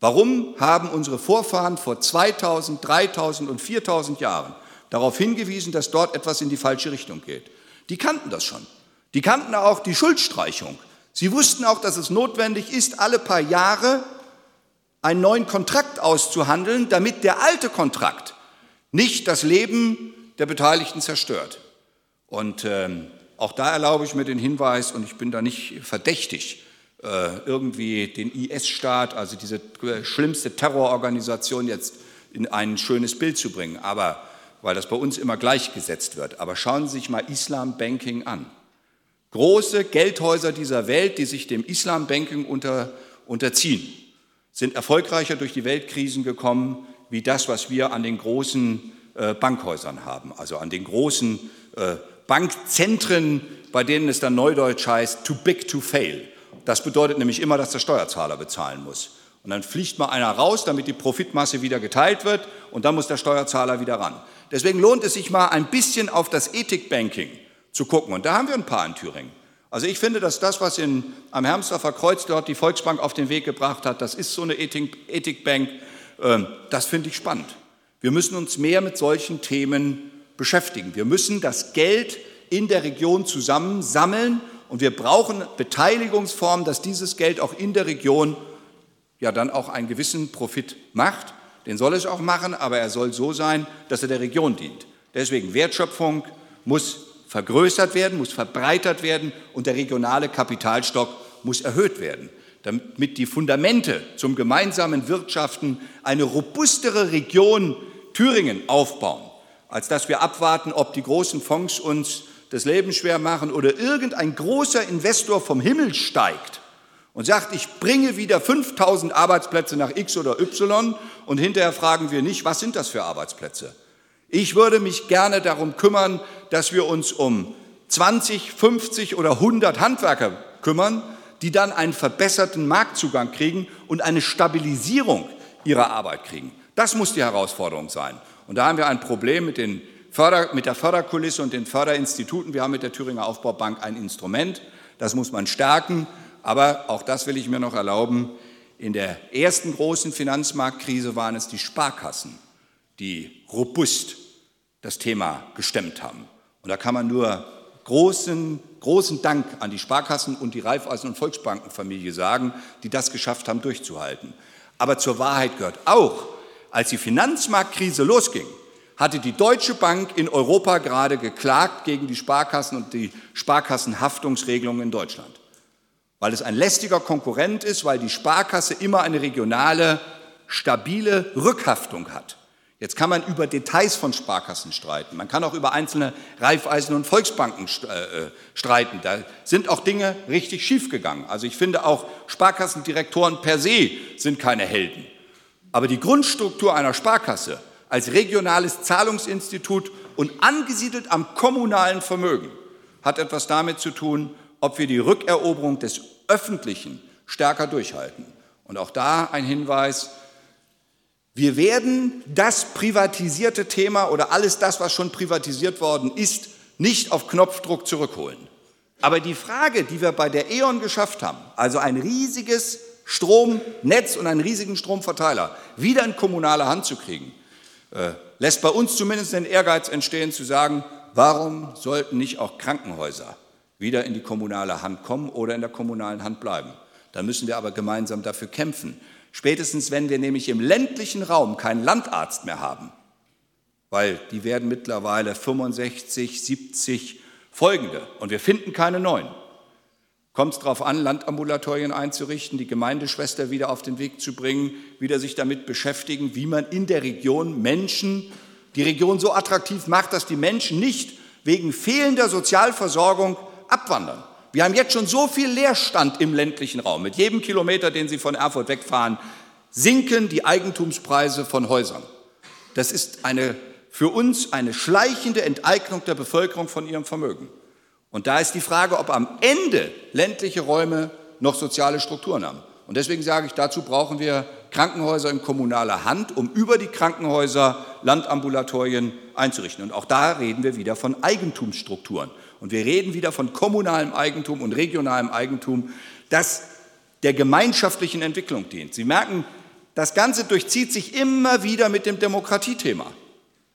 Warum haben unsere Vorfahren vor 2000, 3000 und 4000 Jahren darauf hingewiesen, dass dort etwas in die falsche Richtung geht? Die kannten das schon. Die kannten auch die Schuldstreichung. Sie wussten auch, dass es notwendig ist, alle paar Jahre einen neuen Kontrakt auszuhandeln, damit der alte Kontrakt nicht das Leben der Beteiligten zerstört. Und ähm, auch da erlaube ich mir den Hinweis, und ich bin da nicht verdächtig, äh, irgendwie den IS-Staat, also diese schlimmste Terrororganisation, jetzt in ein schönes Bild zu bringen, aber weil das bei uns immer gleichgesetzt wird. Aber schauen Sie sich mal Islam-Banking an. Große Geldhäuser dieser Welt, die sich dem Islam-Banking unter, unterziehen, sind erfolgreicher durch die Weltkrisen gekommen wie das, was wir an den großen äh, Bankhäusern haben, also an den großen äh, Bankzentren, bei denen es dann neudeutsch heißt, too big to fail. Das bedeutet nämlich immer, dass der Steuerzahler bezahlen muss. Und dann fliegt mal einer raus, damit die Profitmasse wieder geteilt wird und dann muss der Steuerzahler wieder ran. Deswegen lohnt es sich mal ein bisschen auf das Ethikbanking zu gucken. Und da haben wir ein paar in Thüringen. Also ich finde, dass das, was in, am Hermsdorfer Kreuz dort die Volksbank auf den Weg gebracht hat, das ist so eine Ethik, Ethikbank, ähm, das finde ich spannend. Wir müssen uns mehr mit solchen Themen beschäftigen. Wir müssen das Geld in der Region zusammensammeln und wir brauchen Beteiligungsformen, dass dieses Geld auch in der Region ja dann auch einen gewissen Profit macht. Den soll es auch machen, aber er soll so sein, dass er der Region dient. Deswegen Wertschöpfung muss vergrößert werden, muss verbreitert werden und der regionale Kapitalstock muss erhöht werden damit die Fundamente zum gemeinsamen Wirtschaften eine robustere Region Thüringen aufbauen, als dass wir abwarten, ob die großen Fonds uns das Leben schwer machen oder irgendein großer Investor vom Himmel steigt und sagt, ich bringe wieder 5000 Arbeitsplätze nach X oder Y und hinterher fragen wir nicht, was sind das für Arbeitsplätze? Ich würde mich gerne darum kümmern, dass wir uns um 20, 50 oder 100 Handwerker kümmern, die dann einen verbesserten Marktzugang kriegen und eine Stabilisierung ihrer Arbeit kriegen. Das muss die Herausforderung sein. Und da haben wir ein Problem mit, Förder, mit der Förderkulisse und den Förderinstituten. Wir haben mit der Thüringer Aufbaubank ein Instrument, das muss man stärken. Aber auch das will ich mir noch erlauben. In der ersten großen Finanzmarktkrise waren es die Sparkassen, die robust das Thema gestemmt haben. Und da kann man nur großen, großen Dank an die Sparkassen und die Raiffeisen- und Volksbankenfamilie sagen, die das geschafft haben, durchzuhalten. Aber zur Wahrheit gehört auch, als die Finanzmarktkrise losging, hatte die Deutsche Bank in Europa gerade geklagt gegen die Sparkassen und die Sparkassenhaftungsregelungen in Deutschland. Weil es ein lästiger Konkurrent ist, weil die Sparkasse immer eine regionale, stabile Rückhaftung hat. Jetzt kann man über Details von Sparkassen streiten. Man kann auch über einzelne Raiffeisen- und Volksbanken äh, äh, streiten. Da sind auch Dinge richtig schiefgegangen. Also ich finde auch Sparkassendirektoren per se sind keine Helden. Aber die Grundstruktur einer Sparkasse als regionales Zahlungsinstitut und angesiedelt am kommunalen Vermögen hat etwas damit zu tun, ob wir die Rückeroberung des Öffentlichen stärker durchhalten. Und auch da ein Hinweis, wir werden das privatisierte Thema oder alles das, was schon privatisiert worden ist, nicht auf Knopfdruck zurückholen. Aber die Frage, die wir bei der E.ON geschafft haben, also ein riesiges Stromnetz und einen riesigen Stromverteiler wieder in kommunale Hand zu kriegen, äh, lässt bei uns zumindest den Ehrgeiz entstehen zu sagen, warum sollten nicht auch Krankenhäuser wieder in die kommunale Hand kommen oder in der kommunalen Hand bleiben? Da müssen wir aber gemeinsam dafür kämpfen. Spätestens, wenn wir nämlich im ländlichen Raum keinen Landarzt mehr haben, weil die werden mittlerweile 65, 70 folgende und wir finden keine neuen. Kommt es darauf an, Landambulatorien einzurichten, die Gemeindeschwester wieder auf den Weg zu bringen, wieder sich damit beschäftigen, wie man in der Region Menschen, die Region so attraktiv macht, dass die Menschen nicht wegen fehlender Sozialversorgung abwandern. Wir haben jetzt schon so viel Leerstand im ländlichen Raum. Mit jedem Kilometer, den Sie von Erfurt wegfahren, sinken die Eigentumspreise von Häusern. Das ist eine, für uns eine schleichende Enteignung der Bevölkerung von ihrem Vermögen. Und da ist die Frage, ob am Ende ländliche Räume noch soziale Strukturen haben. Und deswegen sage ich, dazu brauchen wir Krankenhäuser in kommunaler Hand, um über die Krankenhäuser Landambulatorien einzurichten. Und auch da reden wir wieder von Eigentumsstrukturen. Und wir reden wieder von kommunalem Eigentum und regionalem Eigentum, das der gemeinschaftlichen Entwicklung dient. Sie merken, das Ganze durchzieht sich immer wieder mit dem Demokratiethema.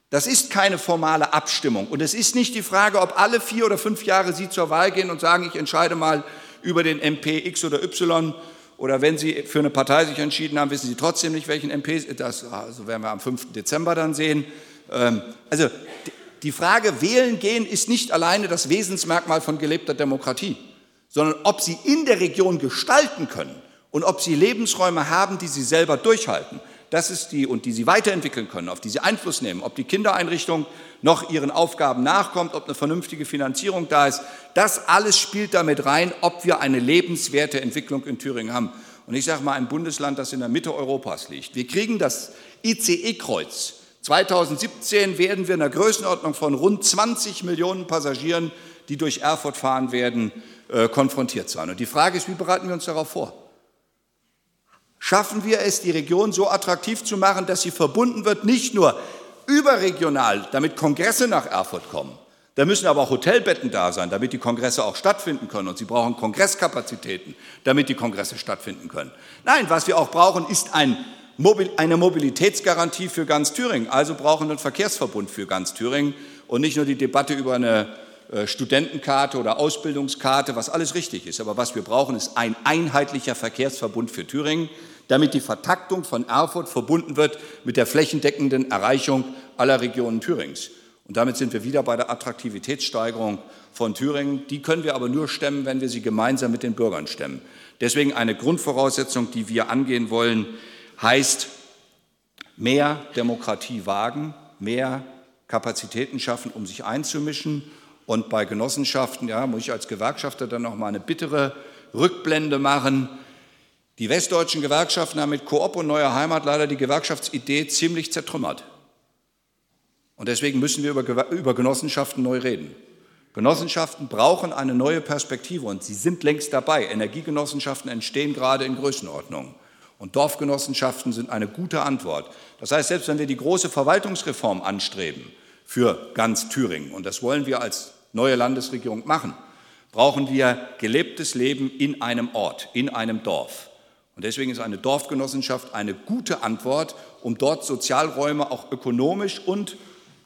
Das ist keine formale Abstimmung. Und es ist nicht die Frage, ob alle vier oder fünf Jahre Sie zur Wahl gehen und sagen, ich entscheide mal über den MP X oder Y. Oder wenn Sie für eine Partei sich entschieden haben, wissen Sie trotzdem nicht, welchen MP. Das also werden wir am 5. Dezember dann sehen. Ähm, also die Frage, wählen gehen, ist nicht alleine das Wesensmerkmal von gelebter Demokratie, sondern ob Sie in der Region gestalten können und ob Sie Lebensräume haben, die Sie selber durchhalten das ist die, und die sie weiterentwickeln können, auf die sie Einfluss nehmen, ob die Kindereinrichtung noch ihren Aufgaben nachkommt, ob eine vernünftige Finanzierung da ist. Das alles spielt damit rein, ob wir eine lebenswerte Entwicklung in Thüringen haben. Und ich sage mal, ein Bundesland, das in der Mitte Europas liegt. Wir kriegen das ICE-Kreuz. 2017 werden wir in der Größenordnung von rund 20 Millionen Passagieren, die durch Erfurt fahren werden, äh, konfrontiert sein. Und die Frage ist, wie bereiten wir uns darauf vor? schaffen wir es, die Region so attraktiv zu machen, dass sie verbunden wird, nicht nur überregional, damit Kongresse nach Erfurt kommen. Da müssen aber auch Hotelbetten da sein, damit die Kongresse auch stattfinden können. Und sie brauchen Kongresskapazitäten, damit die Kongresse stattfinden können. Nein, was wir auch brauchen, ist ein eine Mobilitätsgarantie für ganz Thüringen. Also brauchen wir einen Verkehrsverbund für ganz Thüringen und nicht nur die Debatte über eine äh, Studentenkarte oder Ausbildungskarte, was alles richtig ist. Aber was wir brauchen, ist ein einheitlicher Verkehrsverbund für Thüringen, damit die Vertaktung von Erfurt verbunden wird mit der flächendeckenden Erreichung aller Regionen Thürings. Und damit sind wir wieder bei der Attraktivitätssteigerung von Thüringen. Die können wir aber nur stemmen, wenn wir sie gemeinsam mit den Bürgern stemmen. Deswegen eine Grundvoraussetzung, die wir angehen wollen, heißt mehr Demokratie wagen, mehr Kapazitäten schaffen, um sich einzumischen. Und bei Genossenschaften, ja, muss ich als Gewerkschafter dann noch mal eine bittere Rückblende machen. Die westdeutschen Gewerkschaften haben mit Koop und Neuer Heimat leider die Gewerkschaftsidee ziemlich zertrümmert. Und deswegen müssen wir über, über Genossenschaften neu reden. Genossenschaften brauchen eine neue Perspektive und sie sind längst dabei. Energiegenossenschaften entstehen gerade in Größenordnung. Und Dorfgenossenschaften sind eine gute Antwort. Das heißt, selbst wenn wir die große Verwaltungsreform anstreben für ganz Thüringen, und das wollen wir als neue Landesregierung machen, brauchen wir gelebtes Leben in einem Ort, in einem Dorf. Und deswegen ist eine Dorfgenossenschaft eine gute Antwort, um dort Sozialräume auch ökonomisch und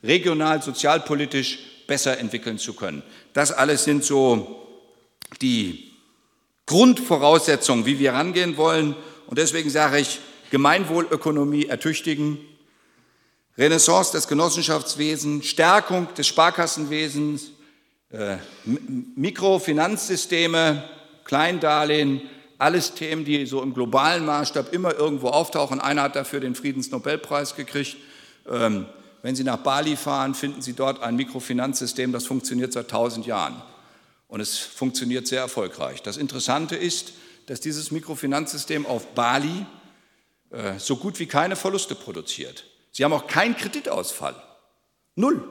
regional sozialpolitisch besser entwickeln zu können. Das alles sind so die Grundvoraussetzungen, wie wir rangehen wollen. Und deswegen sage ich, Gemeinwohlökonomie ertüchtigen, Renaissance des Genossenschaftswesens, Stärkung des Sparkassenwesens, äh, Mikrofinanzsysteme, Kleindarlehen, alles Themen, die so im globalen Maßstab immer irgendwo auftauchen. Einer hat dafür den Friedensnobelpreis gekriegt. Ähm, wenn Sie nach Bali fahren, finden Sie dort ein Mikrofinanzsystem, das funktioniert seit tausend Jahren. Und es funktioniert sehr erfolgreich. Das Interessante ist, dass dieses Mikrofinanzsystem auf Bali äh, so gut wie keine Verluste produziert. Sie haben auch keinen Kreditausfall. Null.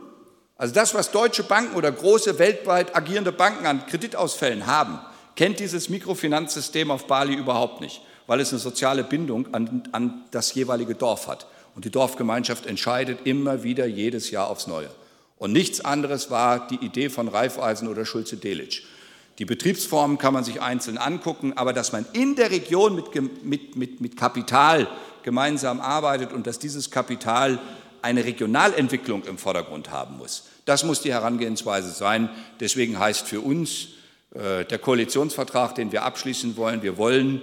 Also das, was deutsche Banken oder große weltweit agierende Banken an Kreditausfällen haben, kennt dieses Mikrofinanzsystem auf Bali überhaupt nicht, weil es eine soziale Bindung an, an das jeweilige Dorf hat. Und die Dorfgemeinschaft entscheidet immer wieder jedes Jahr aufs Neue. Und nichts anderes war die Idee von Raiffeisen oder Schulze-Delitzsch. Die Betriebsformen kann man sich einzeln angucken, aber dass man in der Region mit, mit, mit, mit Kapital gemeinsam arbeitet und dass dieses Kapital eine Regionalentwicklung im Vordergrund haben muss. Das muss die Herangehensweise sein. Deswegen heißt für uns äh, der Koalitionsvertrag, den wir abschließen wollen, wir wollen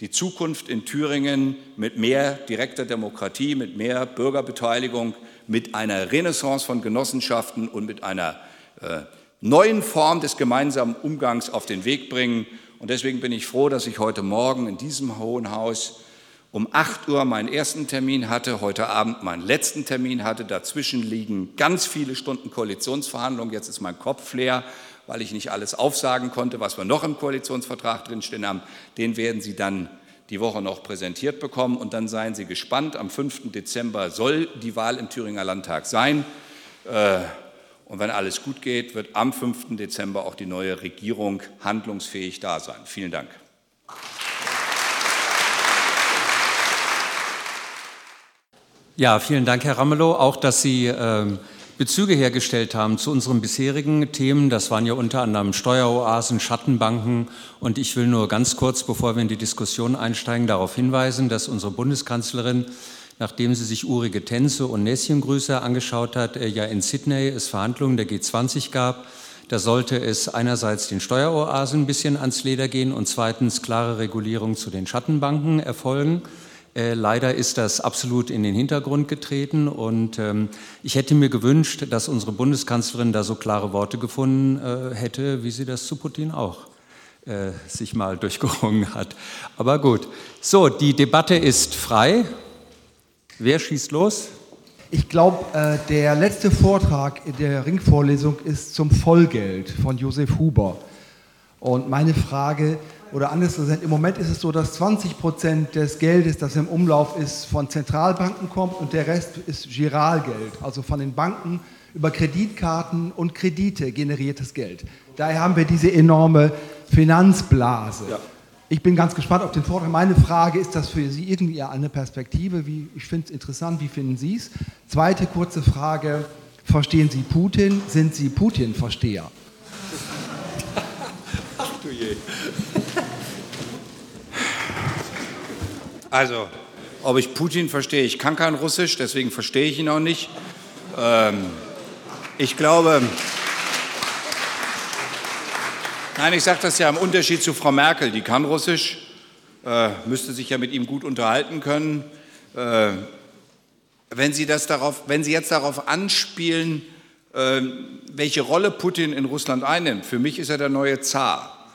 die Zukunft in Thüringen mit mehr direkter Demokratie, mit mehr Bürgerbeteiligung, mit einer Renaissance von Genossenschaften und mit einer äh, neuen Form des gemeinsamen Umgangs auf den Weg bringen. Und deswegen bin ich froh, dass ich heute Morgen in diesem Hohen Haus um 8 Uhr meinen ersten Termin hatte, heute Abend meinen letzten Termin hatte. Dazwischen liegen ganz viele Stunden Koalitionsverhandlungen. Jetzt ist mein Kopf leer, weil ich nicht alles aufsagen konnte, was wir noch im Koalitionsvertrag drinstehen haben. Den werden Sie dann die Woche noch präsentiert bekommen. Und dann seien Sie gespannt. Am 5. Dezember soll die Wahl im Thüringer Landtag sein. Äh, und wenn alles gut geht, wird am 5. Dezember auch die neue Regierung handlungsfähig da sein. Vielen Dank. Ja, vielen Dank, Herr Ramelow, auch dass Sie ähm, Bezüge hergestellt haben zu unseren bisherigen Themen. Das waren ja unter anderem Steueroasen, Schattenbanken. Und ich will nur ganz kurz, bevor wir in die Diskussion einsteigen, darauf hinweisen, dass unsere Bundeskanzlerin, nachdem sie sich urige Tänze und Näschengrüße angeschaut hat, äh, ja in Sydney es Verhandlungen der G20 gab. Da sollte es einerseits den Steueroasen ein bisschen ans Leder gehen und zweitens klare Regulierung zu den Schattenbanken erfolgen. Äh, leider ist das absolut in den Hintergrund getreten und ähm, ich hätte mir gewünscht, dass unsere Bundeskanzlerin da so klare Worte gefunden äh, hätte, wie sie das zu Putin auch äh, sich mal durchgerungen hat. Aber gut. So, die Debatte ist frei. Wer schießt los? Ich glaube, äh, der letzte Vortrag in der Ringvorlesung ist zum Vollgeld von Josef Huber. Und meine Frage oder anders gesagt, im Moment ist es so, dass 20 Prozent des Geldes, das im Umlauf ist, von Zentralbanken kommt und der Rest ist Giralgeld, also von den Banken über Kreditkarten und Kredite generiertes Geld. Daher haben wir diese enorme Finanzblase. Ja. Ich bin ganz gespannt auf den Vortrag. Meine Frage, ist das für Sie irgendwie eine Perspektive? Wie, ich finde es interessant, wie finden Sie es? Zweite kurze Frage, verstehen Sie Putin? Sind Sie Putin-Versteher? Ach du je. Also, ob ich Putin verstehe, ich kann kein Russisch, deswegen verstehe ich ihn auch nicht. Ähm, ich glaube, nein, ich sage das ja im Unterschied zu Frau Merkel, die kann Russisch, äh, müsste sich ja mit ihm gut unterhalten können. Äh, wenn, Sie das darauf, wenn Sie jetzt darauf anspielen, äh, welche Rolle Putin in Russland einnimmt, für mich ist er der neue Zar.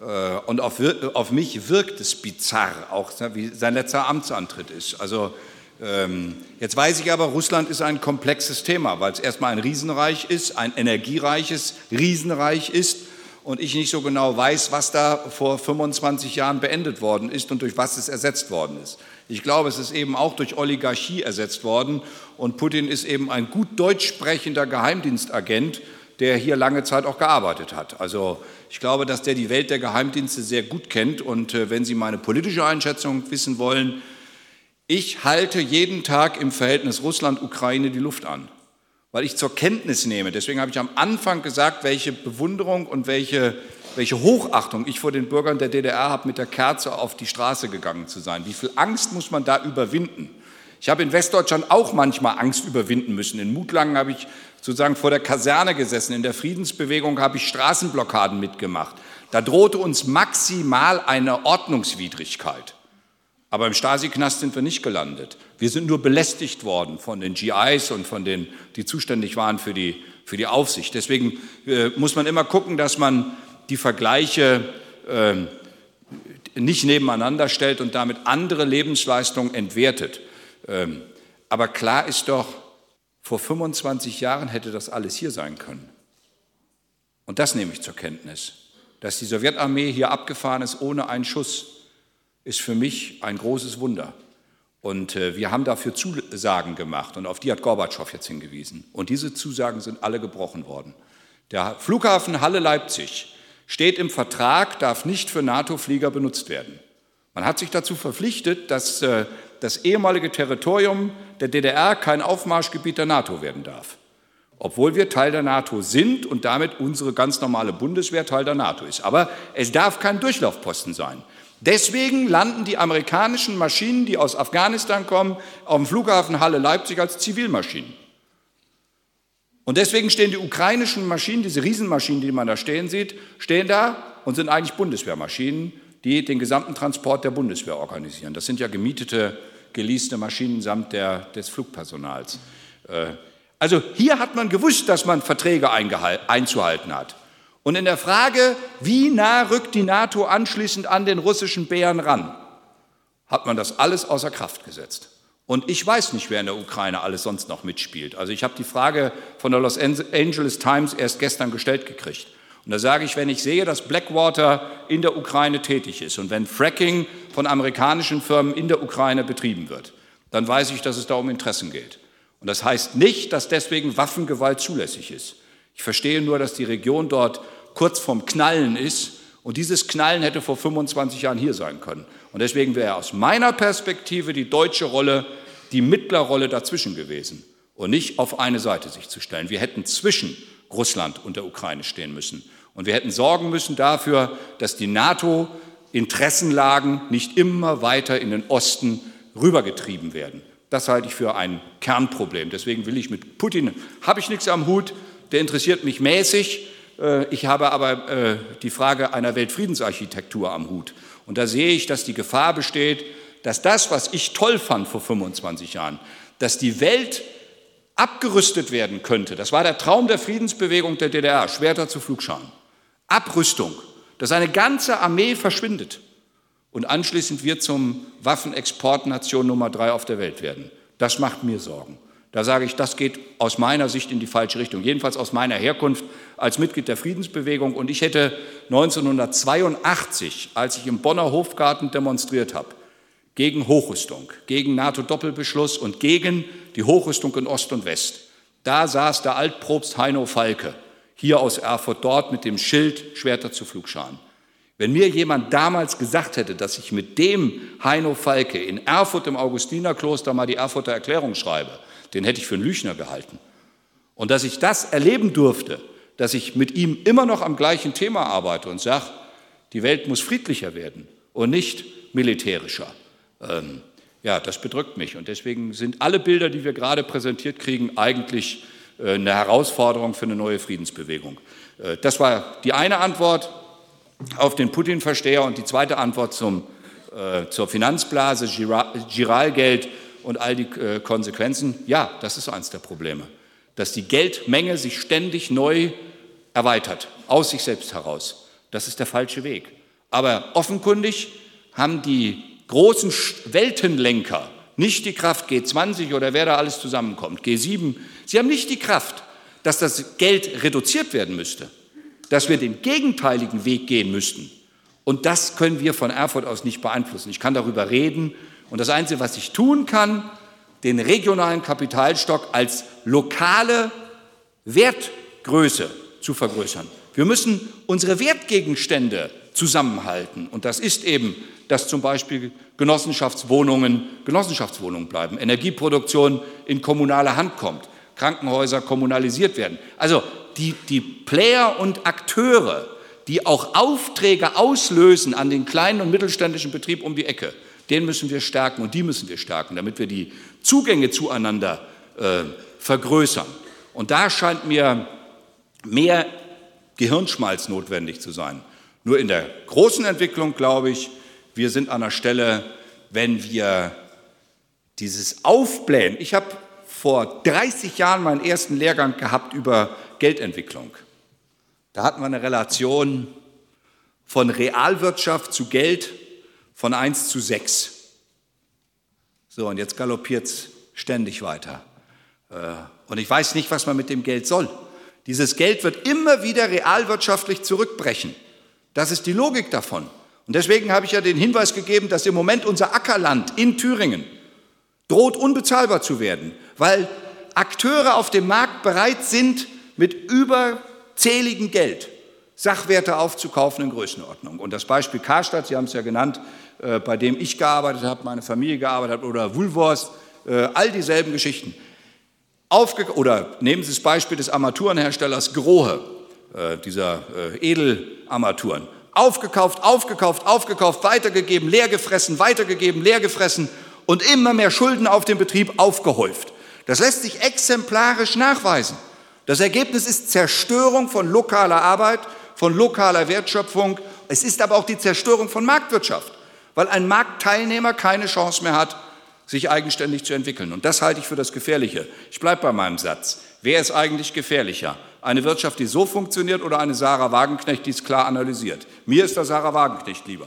Äh, und auf, auf, mich wirkt es bizarr, auch wie sein letzter Amtsantritt ist. Also ähm, jetzt weiß ich aber, Russland ist ein komplexes Thema, weil es erstmal ein Riesenreich ist, ein energiereiches Riesenreich ist und ich nicht so genau weiß, was da vor 25 Jahren beendet worden ist und durch was es ersetzt worden ist. Ich glaube, es ist eben auch durch Oligarchie ersetzt worden und Putin ist eben ein gut deutsch sprechender Geheimdienstagent, der hier lange Zeit auch gearbeitet hat. Also ich glaube, dass der die Welt der Geheimdienste sehr gut kennt. Und äh, wenn Sie meine politische Einschätzung wissen wollen, ich halte jeden Tag im Verhältnis Russland-Ukraine die Luft an, weil ich zur Kenntnis nehme. Deswegen habe ich am Anfang gesagt, welche Bewunderung und welche, welche Hochachtung ich vor den Bürgern der DDR habe, mit der Kerze auf die Straße gegangen zu sein. Wie viel Angst muss man da überwinden? Ich habe in Westdeutschland auch manchmal Angst überwinden müssen. In Mutlangen habe ich sozusagen vor der Kaserne gesessen. In der Friedensbewegung habe ich Straßenblockaden mitgemacht. Da drohte uns maximal eine Ordnungswidrigkeit. Aber im Stasi-Knast sind wir nicht gelandet. Wir sind nur belästigt worden von den GIs und von denen, die zuständig waren für die, für die Aufsicht. Deswegen äh, muss man immer gucken, dass man die Vergleiche äh, nicht nebeneinander stellt und damit andere Lebensleistungen entwertet. Ähm, aber klar ist doch, vor 25 Jahren hätte das alles hier sein können. Und das nehme ich zur Kenntnis. Dass die Sowjetarmee hier abgefahren ist ohne einen Schuss, ist für mich ein großes Wunder. Und äh, wir haben dafür Zusagen gemacht und auf die hat Gorbatschow jetzt hingewiesen. Und diese Zusagen sind alle gebrochen worden. Der Flughafen Halle-Leipzig steht im Vertrag, darf nicht für NATO-Flieger benutzt werden. Man hat sich dazu verpflichtet, dass äh, das ehemalige Territorium der DDR kein Aufmarschgebiet der NATO werden darf. Obwohl wir Teil der NATO sind und damit unsere ganz normale Bundeswehr Teil der NATO ist. Aber es darf kein Durchlaufposten sein. Deswegen landen die amerikanischen Maschinen, die aus Afghanistan kommen, auf dem Flughafen Halle Leipzig als Zivilmaschinen. Und deswegen stehen die ukrainischen Maschinen, diese Riesenmaschinen, die man da stehen sieht, stehen da und sind eigentlich Bundeswehrmaschinen, die den gesamten Transport der Bundeswehr organisieren. Das sind ja gemietete, geleaste Maschinen samt der, des Flugpersonals. Äh, also hier hat man gewusst, dass man Verträge einzuhalten hat. Und in der Frage, wie nah rückt die NATO anschließend an den russischen Bären ran, hat man das alles außer Kraft gesetzt. Und ich weiß nicht, wer in der Ukraine alles sonst noch mitspielt. Also ich habe die Frage von der Los Angeles Times erst gestern gestellt gekriegt. Und da sage ich, wenn ich sehe, dass Blackwater in der Ukraine tätig ist und wenn Fracking von amerikanischen Firmen in der Ukraine betrieben wird, dann weiß ich, dass es da um Interessen geht. Und das heißt nicht, dass deswegen Waffengewalt zulässig ist. Ich verstehe nur, dass die Region dort kurz vorm Knallen ist und dieses Knallen hätte vor 25 Jahren hier sein können. Und deswegen wäre aus meiner Perspektive die deutsche Rolle die Mittlerrolle dazwischen gewesen und nicht auf eine Seite sich zu stellen. Wir hätten zwischen Russland und der Ukraine stehen müssen. Und wir hätten sorgen müssen dafür, dass die NATO-Interessenlagen nicht immer weiter in den Osten rübergetrieben werden. Das halte ich für ein Kernproblem. Deswegen will ich mit Putin, habe ich nichts am Hut, der interessiert mich mäßig. Äh, ich habe aber äh, die Frage einer Weltfriedensarchitektur am Hut. Und da sehe ich, dass die Gefahr besteht, dass das, was ich toll fand vor 25 Jahren, dass die Welt abgerüstet werden könnte. Das war der Traum der Friedensbewegung der DDR, Schwerter zu Flugscharen. Abrüstung, dass eine ganze Armee verschwindet und anschließend wir zum Waffenexportnation Nummer drei auf der Welt werden. Das macht mir Sorgen. Da sage ich, das geht aus meiner Sicht in die falsche Richtung, jedenfalls aus meiner Herkunft als Mitglied der Friedensbewegung. Und ich hätte 1982, als ich im Bonner Hofgarten demonstriert habe, gegen Hochrüstung, gegen NATO-Doppelbeschluss und gegen die Hochrüstung in Ost und West, da saß der Altprobst Heino Falke, hier aus Erfurt, dort mit dem Schild Schwerter zu Flugscharen. Wenn mir jemand damals gesagt hätte, dass ich mit dem Heino Falke in Erfurt im Augustinerkloster mal die Erfurter Erklärung schreibe, den hätte ich für einen Lüchner gehalten. Und dass ich das erleben durfte, dass ich mit ihm immer noch am gleichen Thema arbeite und sage, die Welt muss friedlicher werden und nicht militärischer. Ähm, ja, das bedrückt mich. Und deswegen sind alle Bilder, die wir gerade präsentiert kriegen, eigentlich äh, eine Herausforderung für eine neue Friedensbewegung. Äh, das war die eine Antwort auf den Putin-Versteher und die zweite Antwort zum, äh, zur Finanzblase, Giralgeld und all die äh, Konsequenzen. Ja, das ist eines der Probleme, dass die Geldmenge sich ständig neu erweitert, aus sich selbst heraus. Das ist der falsche Weg. Aber offenkundig haben die großen Weltenlenker nicht die Kraft, G20 oder wer da alles zusammenkommt, G7, sie haben nicht die Kraft, dass das Geld reduziert werden müsste dass wir den gegenteiligen Weg gehen müssten. Und das können wir von Erfurt aus nicht beeinflussen. Ich kann darüber reden. Und das Einzige, was ich tun kann, den regionalen Kapitalstock als lokale Wertgröße zu vergrößern. Wir müssen unsere Wertgegenstände zusammenhalten. Und das ist eben, dass zum Beispiel Genossenschaftswohnungen Genossenschaftswohnungen bleiben, Energieproduktion in kommunale Hand kommt, Krankenhäuser kommunalisiert werden. Also die, die Player und Akteure, die auch Aufträge auslösen an den kleinen und mittelständischen Betrieb um die Ecke, den müssen wir stärken und die müssen wir stärken, damit wir die Zugänge zueinander äh, vergrößern. Und da scheint mir mehr Gehirnschmalz notwendig zu sein. Nur in der großen Entwicklung glaube ich, wir sind an der Stelle, wenn wir dieses Aufblähen, ich habe vor 30 Jahren meinen ersten Lehrgang gehabt über Geldentwicklung. Da hatten wir eine Relation von Realwirtschaft zu Geld von 1 zu 6. So, und jetzt galoppiert es ständig weiter. Äh, und ich weiß nicht, was man mit dem Geld soll. Dieses Geld wird immer wieder realwirtschaftlich zurückbrechen. Das ist die Logik davon. Und deswegen habe ich ja den Hinweis gegeben, dass im Moment unser Ackerland in Thüringen droht unbezahlbar zu werden, weil Akteure auf dem Markt bereit sind, mit überzähligem Geld Sachwerte aufzukaufen in Größenordnung. Und das Beispiel Karstadt, Sie haben es ja genannt, bei dem ich gearbeitet habe, meine Familie gearbeitet hat, oder Woolworths, äh, all dieselben Geschichten. Aufge oder nehmen Sie das Beispiel des Armaturenherstellers Grohe, äh, dieser Edelarmaturen. Aufgekauft, aufgekauft, aufgekauft, weitergegeben, leergefressen, weitergegeben, leergefressen und immer mehr Schulden auf dem Betrieb aufgehäuft. Das lässt sich exemplarisch nachweisen. Das Ergebnis ist Zerstörung von lokaler Arbeit, von lokaler Wertschöpfung. Es ist aber auch die Zerstörung von Marktwirtschaft, weil ein Marktteilnehmer keine Chance mehr hat, sich eigenständig zu entwickeln. Und das halte ich für das Gefährliche. Ich bleibe bei meinem Satz. Wer ist eigentlich gefährlicher? Eine Wirtschaft, die so funktioniert oder eine Sarah Wagenknecht, die es klar analysiert? Mir ist der Sarah Wagenknecht lieber.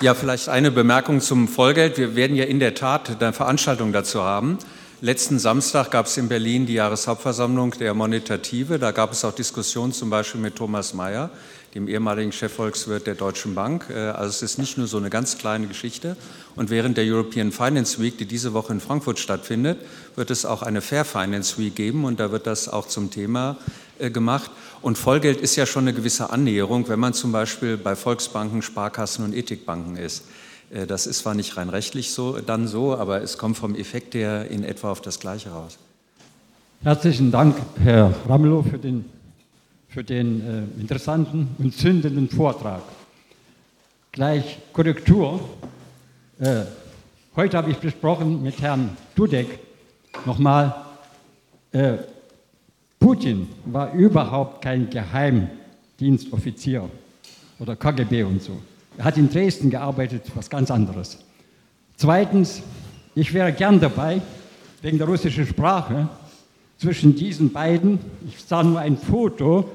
Ja, vielleicht eine Bemerkung zum Vollgeld. Wir werden ja in der Tat eine Veranstaltung dazu haben. Letzten Samstag gab es in Berlin die Jahreshauptversammlung der Monetative. Da gab es auch Diskussionen zum Beispiel mit Thomas Mayer, dem ehemaligen Chefvolkswirt der Deutschen Bank. Äh, also es ist nicht nur so eine ganz kleine Geschichte. Und während der European Finance Week, die diese Woche in Frankfurt stattfindet, wird es auch eine Fair Finance Week geben und da wird das auch zum Thema äh, gemacht. Und Vollgeld ist ja schon eine gewisse Annäherung, wenn man zum Beispiel bei Volksbanken, Sparkassen und Ethikbanken ist. Äh, das ist zwar nicht rein rechtlich so, dann so, aber es kommt vom Effekt her in etwa auf das Gleiche raus. Herzlichen Dank, Herr Ramelow, für den, für den äh, interessanten und zündenden Vortrag. Gleich Korrektur. Äh, heute habe ich besprochen mit Herrn Dudek nochmal, äh, Putin war überhaupt kein Geheimdienstoffizier oder KGB und so. Er hat in Dresden gearbeitet, was ganz anderes. Zweitens, ich wäre gern dabei, wegen der russischen Sprache, zwischen diesen beiden, ich sah nur ein Foto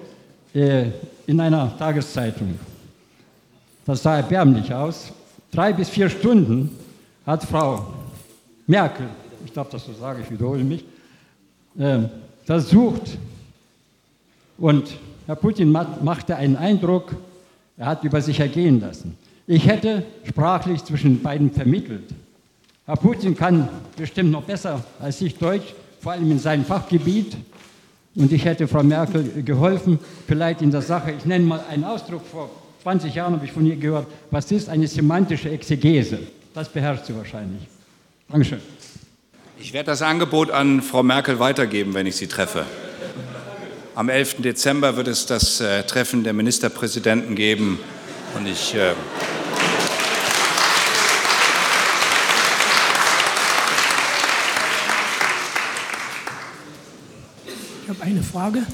äh, in einer Tageszeitung. Das sah erbärmlich aus. Drei bis vier Stunden hat Frau Merkel, ich darf das so sagen, ich wiederhole mich, äh, versucht. Und Herr Putin machte einen Eindruck, er hat über sich ergehen lassen. Ich hätte sprachlich zwischen beiden vermittelt. Herr Putin kann bestimmt noch besser als ich Deutsch, vor allem in seinem Fachgebiet. Und ich hätte Frau Merkel geholfen, vielleicht in der Sache, ich nenne mal einen Ausdruck, vor 20 Jahren habe ich von ihr gehört, was ist eine semantische Exegese? Das beherrscht sie wahrscheinlich. Dankeschön. Ich werde das Angebot an Frau Merkel weitergeben, wenn ich sie treffe. Am 11. Dezember wird es das äh, Treffen der Ministerpräsidenten geben. Und ich. Äh ich habe eine Frage.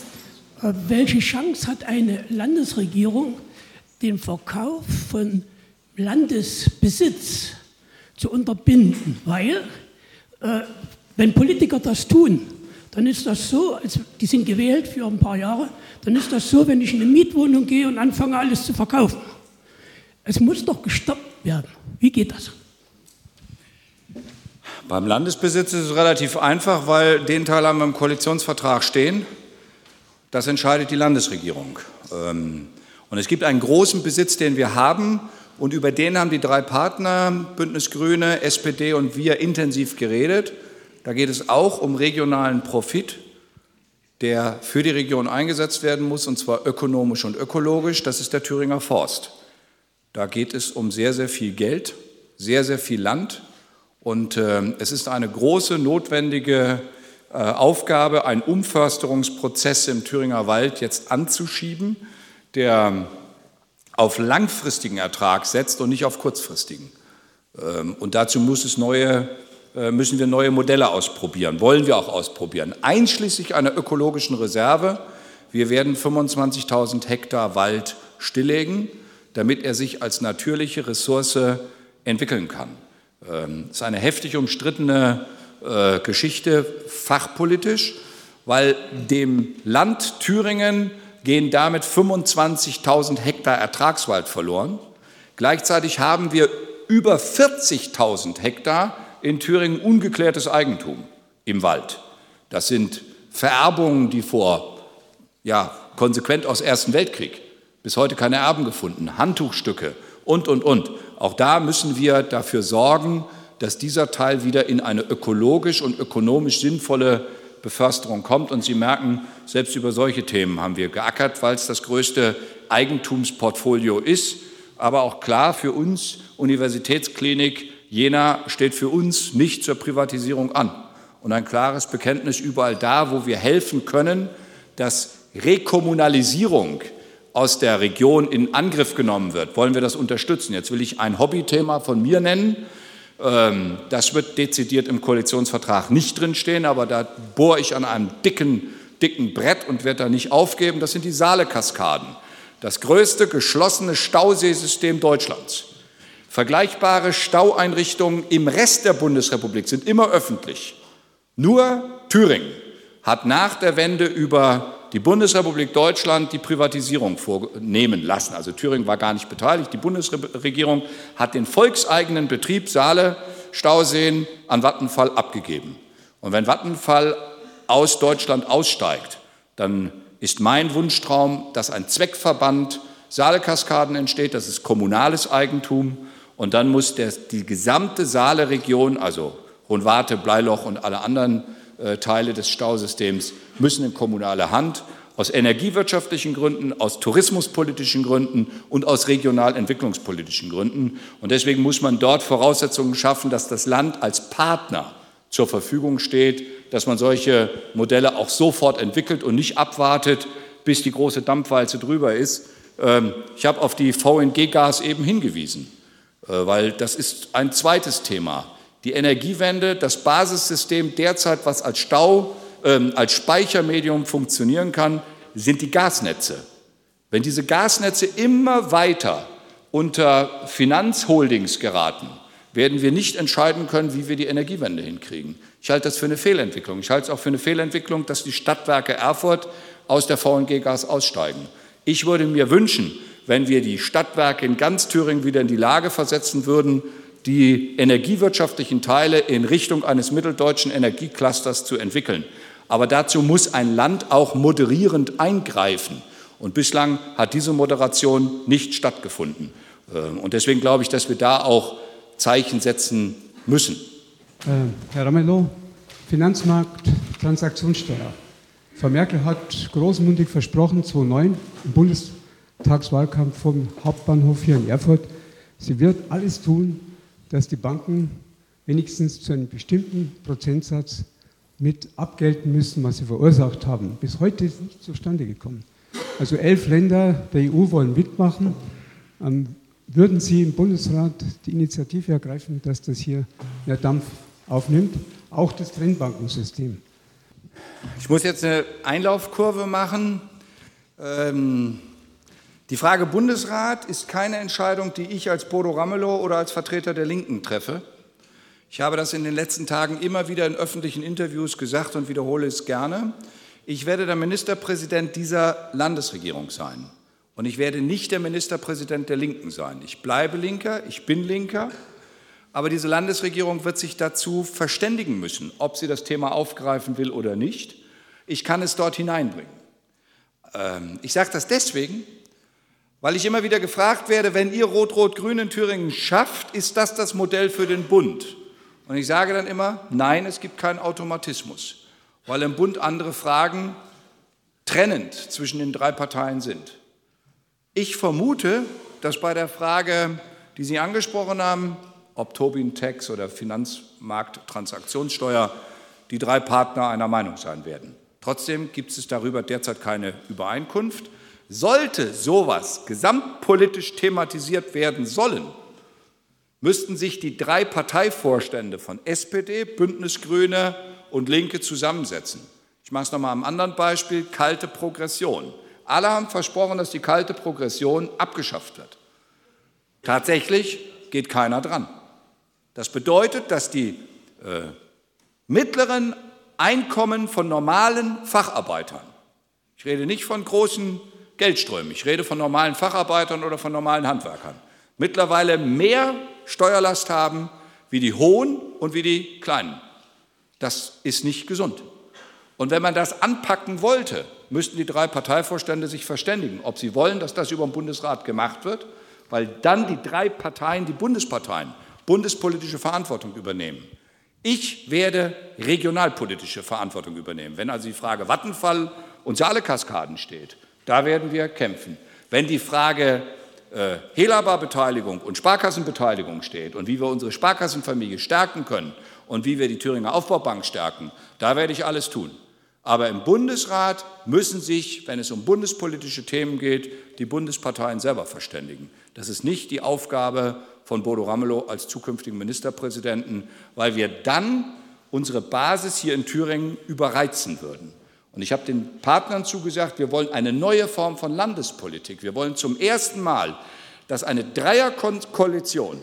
Äh, welche Chance hat eine Landesregierung, den Verkauf von Landesbesitz zu unterbinden? Weil, äh, wenn Politiker das tun, dann ist das so, also die sind gewählt für ein paar Jahre, dann ist das so, wenn ich in eine Mietwohnung gehe und anfange alles zu verkaufen. Es muss doch gestoppt werden. Wie geht das? Beim Landesbesitz ist es relativ einfach, weil den Teil haben wir im Koalitionsvertrag stehen. Das entscheidet die Landesregierung. Ähm, und es gibt einen großen Besitz, den wir haben, und über den haben die drei Partner, Bündnis Grüne, SPD und wir, intensiv geredet. Da geht es auch um regionalen Profit, der für die Region eingesetzt werden muss, und zwar ökonomisch und ökologisch. Das ist der Thüringer Forst. Da geht es um sehr, sehr viel Geld, sehr, sehr viel Land. Und äh, es ist eine große, notwendige äh, Aufgabe, einen Umförsterungsprozess im Thüringer Wald jetzt anzuschieben, der auf langfristigen Ertrag setzt und nicht auf kurzfristigen. Ähm, und dazu muss es neue müssen wir neue Modelle ausprobieren, wollen wir auch ausprobieren, einschließlich einer ökologischen Reserve. Wir werden 25.000 Hektar Wald stilllegen, damit er sich als natürliche Ressource entwickeln kann. Das ähm, ist eine heftig umstrittene äh, Geschichte, fachpolitisch, weil dem Land Thüringen gehen damit 25.000 Hektar Ertragswald verloren. Gleichzeitig haben wir über 40.000 Hektar in Thüringen ungeklärtes Eigentum im Wald. Das sind Vererbungen, die vor, ja, konsequent aus Ersten Weltkrieg bis heute keine Erben gefunden, Handtuchstücke und, und, und. Auch da müssen wir dafür sorgen, dass dieser Teil wieder in eine ökologisch und ökonomisch sinnvolle Beförsterung kommt. Und Sie merken, selbst über solche Themen haben wir geackert, weil es das größte Eigentumsportfolio ist. Aber auch klar für uns, Universitätsklinik, Jena steht für uns nicht zur Privatisierung an. und ein klares Bekenntnis überall da, wo wir helfen können, dass Rekommunalisierung aus der Region in Angriff genommen wird, wollen wir das unterstützen. Jetzt will ich ein Hobbythema von mir nennen. Ähm, das wird dezidiert im Koalitionsvertrag nicht drinstehen, aber da bohre ich an einem dicken, dicken Brett und werde da nicht aufgeben. Das sind die Saale-Kaskaden. Das größte geschlossene Stauseesystem Deutschlands. Vergleichbare Staueinrichtungen im Rest der Bundesrepublik sind immer öffentlich. Nur Thüringen hat nach der Wende über die Bundesrepublik Deutschland die Privatisierung vornehmen lassen. Also Thüringen war gar nicht beteiligt. Die Bundesregierung hat den volkseigenen Betrieb Saale Stauseen an Vattenfall abgegeben. Und wenn Vattenfall aus Deutschland aussteigt, dann ist mein Wunschtraum, dass ein Zweckverband Saalekaskaden entsteht. Das ist kommunales Eigentum. Und dann muss der, die gesamte Saale-Region, also Hohenwarte, Bleiloch und alle anderen äh, Teile des Stausystems müssen in kommunale Hand aus energiewirtschaftlichen Gründen, aus tourismuspolitischen Gründen und aus regional entwicklungspolitischen Gründen. Und deswegen muss man dort Voraussetzungen schaffen, dass das Land als Partner zur Verfügung steht, dass man solche Modelle auch sofort entwickelt und nicht abwartet, bis die große Dampfwalze drüber ist. Ähm, ich habe auf die VNG-Gas eben hingewiesen, weil das ist ein zweites Thema die Energiewende, das Basissystem derzeit, was als Stau, ähm, als Speichermedium funktionieren kann, sind die Gasnetze. Wenn diese Gasnetze immer weiter unter Finanzholdings geraten, werden wir nicht entscheiden können, wie wir die Energiewende hinkriegen. Ich halte das für eine Fehlentwicklung. Ich halte es auch für eine Fehlentwicklung, dass die Stadtwerke Erfurt aus der VNG-Gas aussteigen. Ich würde mir wünschen, wenn wir die Stadtwerke in ganz Thüringen wieder in die Lage versetzen würden, die energiewirtschaftlichen Teile in Richtung eines mitteldeutschen Energieclusters zu entwickeln. Aber dazu muss ein Land auch moderierend eingreifen. Und bislang hat diese Moderation nicht stattgefunden. Ähm, und deswegen glaube ich, dass wir da auch Zeichen setzen müssen. Äh, Herr Ramelow, Finanzmarkt, Transaktionssteuer. Frau Merkel hat großmundig versprochen, 2009 im Bundestagswahlkampf vom Hauptbahnhof hier in Erfurt, sie wird alles tun, dass die Banken wenigstens zu einem bestimmten Prozentsatz mit abgelten müssen, was sie verursacht haben. Bis heute ist nicht zustande gekommen. Also elf Länder der EU wollen mitmachen. Ähm, würden Sie im Bundesrat die Initiative ergreifen, dass das hier mehr Dampf aufnimmt, auch das Trennbankensystem? Ich muss jetzt eine Einlaufkurve machen. Ähm die Frage Bundesrat ist keine Entscheidung, die ich als Bodo Ramelow oder als Vertreter der Linken treffe. Ich habe das in den letzten Tagen immer wieder in öffentlichen Interviews gesagt und wiederhole es gerne. Ich werde der Ministerpräsident dieser Landesregierung sein. Und ich werde nicht der Ministerpräsident der Linken sein. Ich bleibe Linker, ich bin Linker. Aber diese Landesregierung wird sich dazu verständigen müssen, ob sie das Thema aufgreifen will oder nicht. Ich kann es dort hineinbringen. Ähm, ich sage das deswegen, weil ich immer wieder gefragt werde, wenn ihr Rot-Rot-Grün in Thüringen schafft, ist das das Modell für den Bund? Und ich sage dann immer, nein, es gibt keinen Automatismus, weil im Bund andere Fragen trennend zwischen den drei Parteien sind. Ich vermute, dass bei der Frage, die Sie angesprochen haben, ob Tobin-Tax oder Finanzmarkttransaktionssteuer, die drei Partner einer Meinung sein werden. Trotzdem gibt es darüber derzeit keine Übereinkunft. Sollte sowas gesamtpolitisch thematisiert werden sollen, müssten sich die drei Parteivorstände von SPD, Bündnisgrüne und Linke zusammensetzen. Ich mache es nochmal am anderen Beispiel, kalte Progression. Alle haben versprochen, dass die kalte Progression abgeschafft wird. Tatsächlich geht keiner dran. Das bedeutet, dass die äh, mittleren Einkommen von normalen Facharbeitern, ich rede nicht von großen Geldströmen. Ich rede von normalen Facharbeitern oder von normalen Handwerkern. Mittlerweile mehr Steuerlast haben wie die hohen und wie die kleinen. Das ist nicht gesund. Und wenn man das anpacken wollte, müssten die drei Parteivorstände sich verständigen, ob sie wollen, dass das über den Bundesrat gemacht wird, weil dann die drei Parteien, die Bundesparteien, bundespolitische Verantwortung übernehmen. Ich werde regionalpolitische Verantwortung übernehmen. Wenn also die Frage Vattenfall und Saale-Kaskaden steht, da werden wir kämpfen. Wenn die Frage äh, Helaba-Beteiligung und Sparkassenbeteiligung steht und wie wir unsere Sparkassenfamilie stärken können und wie wir die Thüringer Aufbaubank stärken, da werde ich alles tun. Aber im Bundesrat müssen sich, wenn es um bundespolitische Themen geht, die Bundesparteien selber verständigen. Das ist nicht die Aufgabe von Bodo Ramelow als zukünftigen Ministerpräsidenten, weil wir dann unsere Basis hier in Thüringen überreizen würden. Und ich habe den Partnern zugesagt, wir wollen eine neue Form von Landespolitik. Wir wollen zum ersten Mal, dass eine Dreierkoalition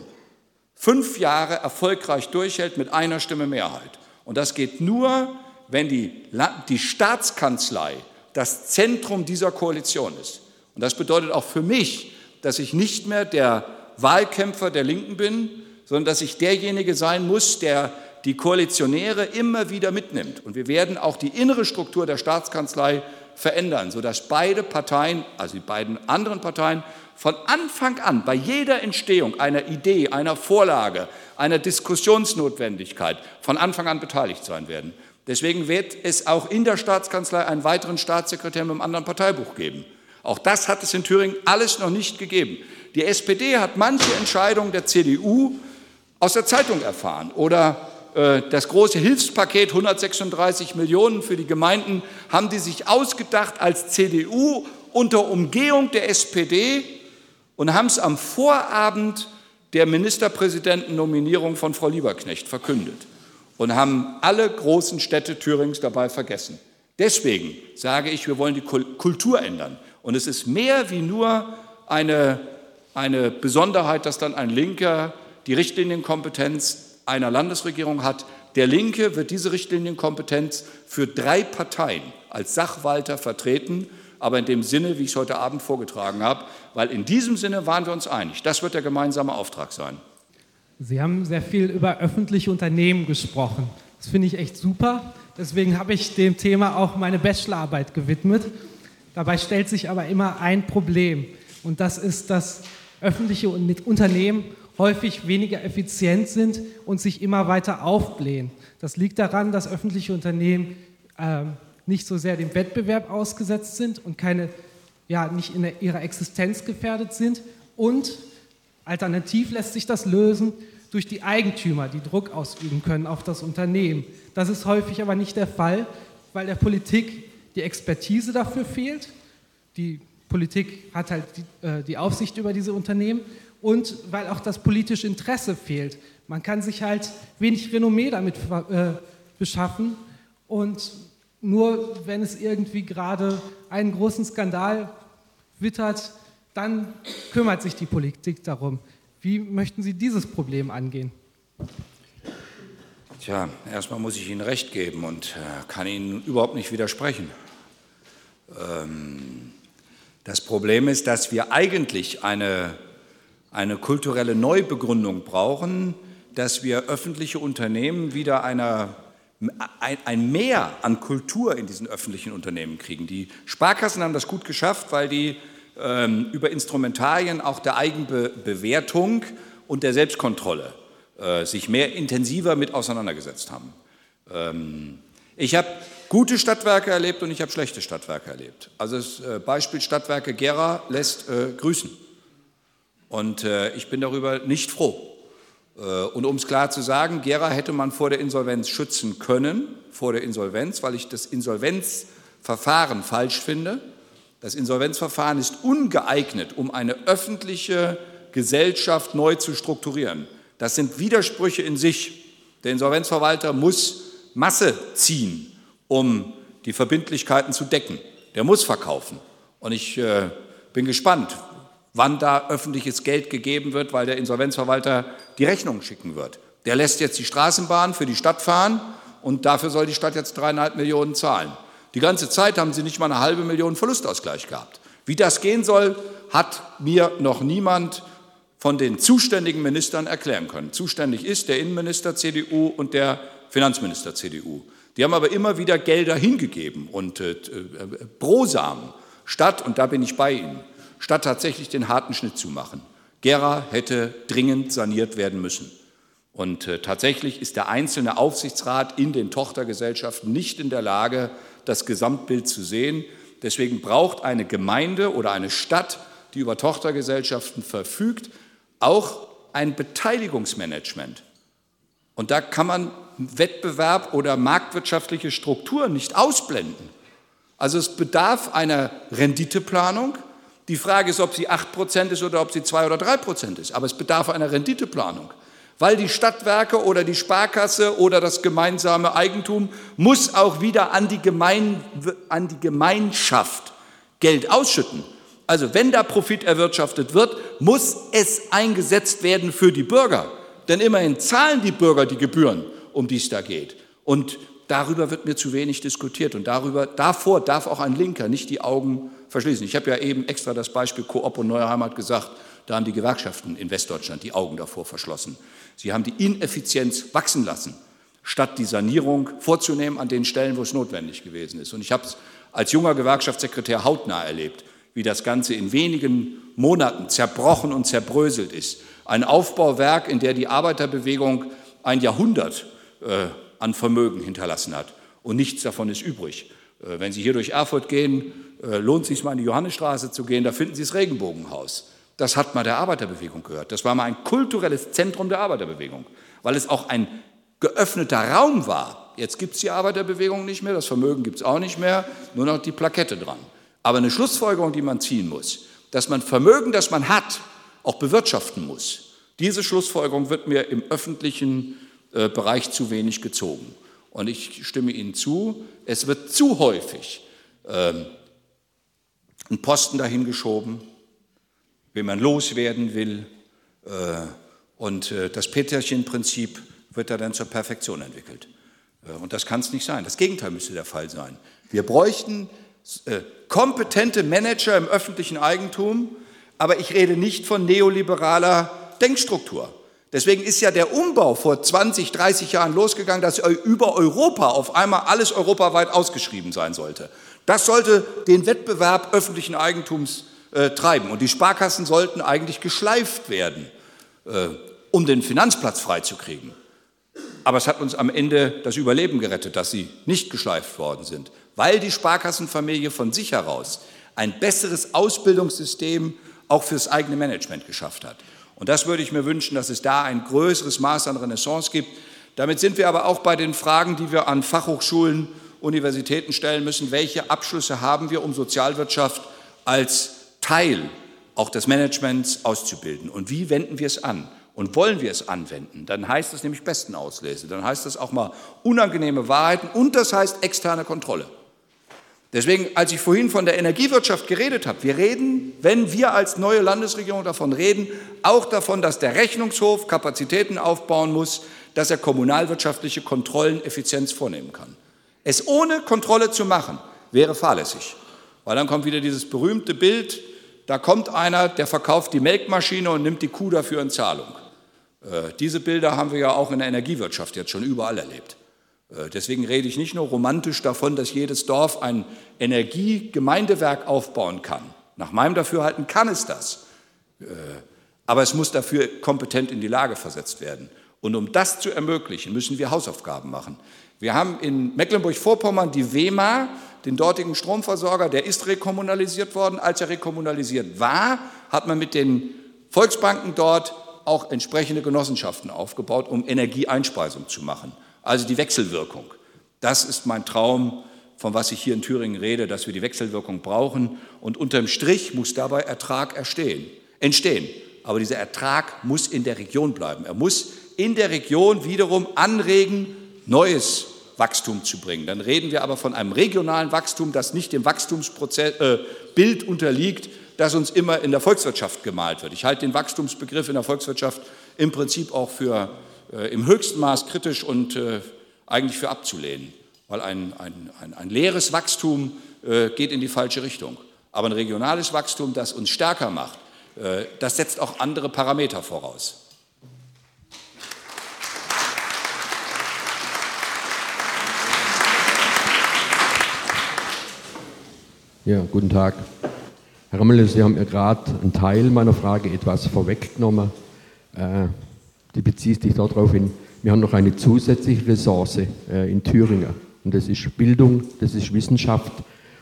fünf Jahre erfolgreich durchhält mit einer Stimme Mehrheit. Und das geht nur, wenn die, die Staatskanzlei das Zentrum dieser Koalition ist. Und das bedeutet auch für mich, dass ich nicht mehr der Wahlkämpfer der Linken bin, sondern dass ich derjenige sein muss, der die Koalitionäre immer wieder mitnimmt. Und wir werden auch die innere Struktur der Staatskanzlei verändern, sodass beide Parteien, also die beiden anderen Parteien, von Anfang an bei jeder Entstehung einer Idee, einer Vorlage, einer Diskussionsnotwendigkeit von Anfang an beteiligt sein werden. Deswegen wird es auch in der Staatskanzlei einen weiteren Staatssekretär mit einem anderen Parteibuch geben. Auch das hat es in Thüringen alles noch nicht gegeben. Die SPD hat manche Entscheidungen der CDU aus der Zeitung erfahren oder das große Hilfspaket 136 Millionen für die Gemeinden haben die sich ausgedacht als CDU unter Umgehung der SPD und haben es am Vorabend der Ministerpräsidentennominierung von Frau Lieberknecht verkündet und haben alle großen Städte Thürings dabei vergessen. Deswegen sage ich, wir wollen die Kultur ändern. Und es ist mehr wie nur eine, eine Besonderheit, dass dann ein Linker die Richtlinienkompetenz einer Landesregierung hat. Der Linke wird diese Richtlinienkompetenz für drei Parteien als Sachwalter vertreten, aber in dem Sinne, wie ich es heute Abend vorgetragen habe, weil in diesem Sinne waren wir uns einig. Das wird der gemeinsame Auftrag sein. Sie haben sehr viel über öffentliche Unternehmen gesprochen. Das finde ich echt super. Deswegen habe ich dem Thema auch meine Bachelorarbeit gewidmet. Dabei stellt sich aber immer ein Problem. Und das ist, dass öffentliche Unternehmen häufig weniger effizient sind und sich immer weiter aufblähen. Das liegt daran, dass öffentliche Unternehmen äh, nicht so sehr dem Wettbewerb ausgesetzt sind und keine, ja, nicht in ihrer Existenz gefährdet sind. Und alternativ lässt sich das lösen durch die Eigentümer, die Druck ausüben können auf das Unternehmen. Das ist häufig aber nicht der Fall, weil der Politik die Expertise dafür fehlt. Die Politik hat halt die, äh, die, Aufsicht über diese Unternehmen und weil auch das politische Interesse fehlt. Man kann sich halt wenig Renommee damit äh, beschaffen und nur wenn es irgendwie gerade einen großen Skandal wittert, dann kümmert sich die Politik darum. Wie möchten Sie dieses Problem angehen? Tja, erstmal muss ich Ihnen recht geben und äh, kann Ihnen überhaupt nicht widersprechen. Ähm, das Problem ist, dass wir eigentlich eine, eine kulturelle Neubegründung brauchen, dass wir öffentliche Unternehmen wieder einer, ein, Mehr an Kultur in diesen öffentlichen Unternehmen kriegen. Die Sparkassen haben das gut geschafft, weil die ähm, über Instrumentarien auch der Eigenbewertung und der Selbstkontrolle äh, sich mehr intensiver mit auseinandergesetzt haben. Ähm, ich habe gute Stadtwerke erlebt und ich habe schlechte Stadtwerke erlebt. Also das äh, Beispiel Stadtwerke Gera lässt äh, grüßen. Und äh, ich bin darüber nicht froh. Äh, und um es klar zu sagen, Gera hätte man vor der Insolvenz schützen können, vor der Insolvenz, weil ich das Insolvenzverfahren falsch finde. Das Insolvenzverfahren ist ungeeignet, um eine öffentliche Gesellschaft neu zu strukturieren. Das sind Widersprüche in sich. Der Insolvenzverwalter muss Masse ziehen, um die Verbindlichkeiten zu decken. Der muss verkaufen. Und ich äh, bin gespannt, wann da öffentliches Geld gegeben wird, weil der Insolvenzverwalter die Rechnung schicken wird. Der lässt jetzt die Straßenbahn für die Stadt fahren und dafür soll die Stadt jetzt dreieinhalb Millionen zahlen. Die ganze Zeit haben sie nicht mal eine halbe Million Verlustausgleich gehabt. Wie das gehen soll, hat mir noch niemand von den zuständigen Ministern erklären können. Zuständig ist der Innenminister CDU und der Finanzminister CDU. Die haben aber immer wieder Gelder hingegeben und äh, äh, Brosam, statt, und da bin ich bei Ihnen, statt tatsächlich den harten Schnitt zu machen. Gera hätte dringend saniert werden müssen. Und äh, tatsächlich ist der einzelne Aufsichtsrat in den Tochtergesellschaften nicht in der Lage, das Gesamtbild zu sehen. Deswegen braucht eine Gemeinde oder eine Stadt, die über Tochtergesellschaften verfügt, auch ein Beteiligungsmanagement. Und da kann man Wettbewerb oder marktwirtschaftliche Strukturen nicht ausblenden. Also es bedarf einer Renditeplanung. Die Frage ist, ob sie 8% ist oder ob sie 2 oder 3% ist. Aber es bedarf einer Renditeplanung. Weil die Stadtwerke oder die Sparkasse oder das gemeinsame Eigentum muss auch wieder an die, Gemein, an die Gemeinschaft Geld ausschütten. Also wenn da Profit erwirtschaftet wird, muss es eingesetzt werden für die Bürger. Denn immerhin zahlen die Bürger die Gebühren, um die es da geht. Und darüber wird mir zu wenig diskutiert. Und darüber, davor darf auch ein Linker nicht die Augen verschließen. Ich habe ja eben extra das Beispiel Coop und Neue Heimat gesagt. Da haben die Gewerkschaften in Westdeutschland die Augen davor verschlossen. Sie haben die Ineffizienz wachsen lassen, statt die Sanierung vorzunehmen an den Stellen, wo es notwendig gewesen ist. Und ich habe es als junger Gewerkschaftssekretär hautnah erlebt, wie das Ganze in wenigen Monaten zerbrochen und zerbröselt ist. Ein Aufbauwerk, in der die Arbeiterbewegung ein Jahrhundert äh, an Vermögen hinterlassen hat und nichts davon ist übrig. Äh, wenn Sie hier durch Erfurt gehen, äh, lohnt es sich mal in die Johannesstraße zu gehen, da finden Sie das Regenbogenhaus. Das hat mal der Arbeiterbewegung gehört. Das war mal ein kulturelles Zentrum der Arbeiterbewegung, weil es auch ein geöffneter Raum war. Jetzt gibt es die Arbeiterbewegung nicht mehr, das Vermögen gibt es auch nicht mehr, nur noch die Plakette dran. Aber eine Schlussfolgerung, die man ziehen muss, dass man Vermögen, das man hat, auch bewirtschaften muss. Diese Schlussfolgerung wird mir im öffentlichen äh, Bereich zu wenig gezogen. Und ich stimme Ihnen zu, es wird zu häufig ähm, ein Posten dahingeschoben, wen man loswerden will. Äh, und äh, das Peterchen-Prinzip wird da dann zur Perfektion entwickelt. Äh, und das kann es nicht sein. Das Gegenteil müsste der Fall sein. Wir bräuchten äh, kompetente Manager im öffentlichen Eigentum, aber ich rede nicht von neoliberaler Denkstruktur. Deswegen ist ja der Umbau vor 20, 30 Jahren losgegangen, dass über Europa auf einmal alles europaweit ausgeschrieben sein sollte. Das sollte den Wettbewerb öffentlichen Eigentums äh, treiben. Und die Sparkassen sollten eigentlich geschleift werden, äh, um den Finanzplatz freizukriegen. Aber es hat uns am Ende das Überleben gerettet, dass sie nicht geschleift worden sind, weil die Sparkassenfamilie von sich heraus ein besseres Ausbildungssystem auch fürs eigene Management geschafft hat. Und das würde ich mir wünschen, dass es da ein größeres Maß an Renaissance gibt. Damit sind wir aber auch bei den Fragen, die wir an Fachhochschulen, Universitäten stellen müssen. Welche Abschlüsse haben wir, um Sozialwirtschaft als Teil auch des Managements auszubilden? Und wie wenden wir es an? Und wollen wir es anwenden, dann heißt es nämlich Bestenauslese, dann heißt es auch mal unangenehme Wahrheiten und das heißt externe Kontrolle. Deswegen, als ich vorhin von der Energiewirtschaft geredet habe, wir reden, wenn wir als neue Landesregierung davon reden, auch davon, dass der Rechnungshof Kapazitäten aufbauen muss, dass er kommunalwirtschaftliche Kontrollen effizient vornehmen kann. Es ohne Kontrolle zu machen, wäre fahrlässig, weil dann kommt wieder dieses berühmte Bild, da kommt einer, der verkauft die Melkmaschine und nimmt die Kuh dafür in Zahlung. Äh, diese Bilder haben wir ja auch in der Energiewirtschaft jetzt schon überall erlebt. Äh, deswegen rede ich nicht nur romantisch davon, dass jedes Dorf ein Energiegemeindewerk aufbauen kann. Nach meinem Dafürhalten kann es das. Äh, aber es muss dafür kompetent in die Lage versetzt werden. Und um das zu ermöglichen, müssen wir Hausaufgaben machen. Wir haben in Mecklenburg-Vorpommern die WEMA, den dortigen Stromversorger, der ist rekommunalisiert worden. Als er rekommunalisiert war, hat man mit den Volksbanken dort auch entsprechende Genossenschaften aufgebaut, um Energieeinspeisung zu machen. Also die Wechselwirkung. Das ist mein Traum, von was ich hier in Thüringen rede, dass wir die Wechselwirkung brauchen. Und unterm Strich muss dabei Ertrag erstehen, entstehen. Aber dieser Ertrag muss in der Region bleiben. Er muss in der Region wiederum anregen, neues Wachstum zu bringen. Dann reden wir aber von einem regionalen Wachstum, das nicht dem Wachstumsbild äh, unterliegt, das uns immer in der Volkswirtschaft gemalt wird. Ich halte den Wachstumsbegriff in der Volkswirtschaft im Prinzip auch für im höchsten Maß kritisch und äh, eigentlich für abzulehnen, weil ein, ein, ein, ein leeres Wachstum äh, geht in die falsche Richtung. Aber ein regionales Wachstum, das uns stärker macht, äh, das setzt auch andere Parameter voraus. Ja, guten Tag. Herr Rammel, Sie haben ja gerade einen Teil meiner Frage etwas vorweggenommen. Äh, die bezieht sich darauf hin, wir haben noch eine zusätzliche Ressource äh, in Thüringen. Und das ist Bildung, das ist Wissenschaft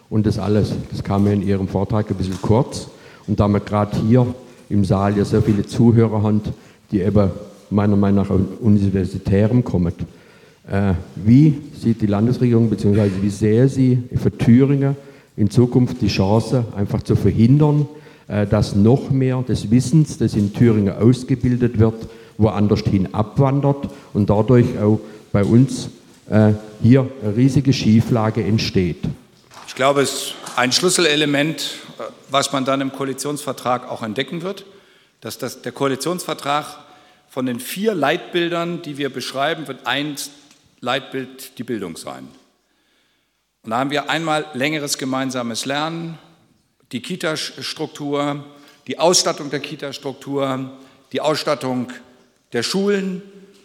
und das alles. Das kam mir in Ihrem Vortrag ein bisschen kurz. Und da wir gerade hier im Saal ja sehr viele Zuhörer haben, die eben meiner Meinung nach aus Universitärem kommen, Äh, wie sieht die Landesregierung bzw. wie sähe sie für Thüringen in Zukunft die Chance, einfach zu verhindern, äh, dass noch mehr des Wissens, das in Thüringen ausgebildet wird, woanders hin abwandert und dadurch auch bei uns äh, hier eine riesige Schieflage entsteht. Ich glaube, es ist ein Schlüsselelement, was man dann im Koalitionsvertrag auch entdecken wird, dass das, der Koalitionsvertrag von den vier Leitbildern, die wir beschreiben, wird ein Leitbild die Bildung sein. Und da haben wir einmal längeres gemeinsames Lernen, die Kita-Struktur, die Ausstattung der Kita-Struktur, die Ausstattung der Schulen,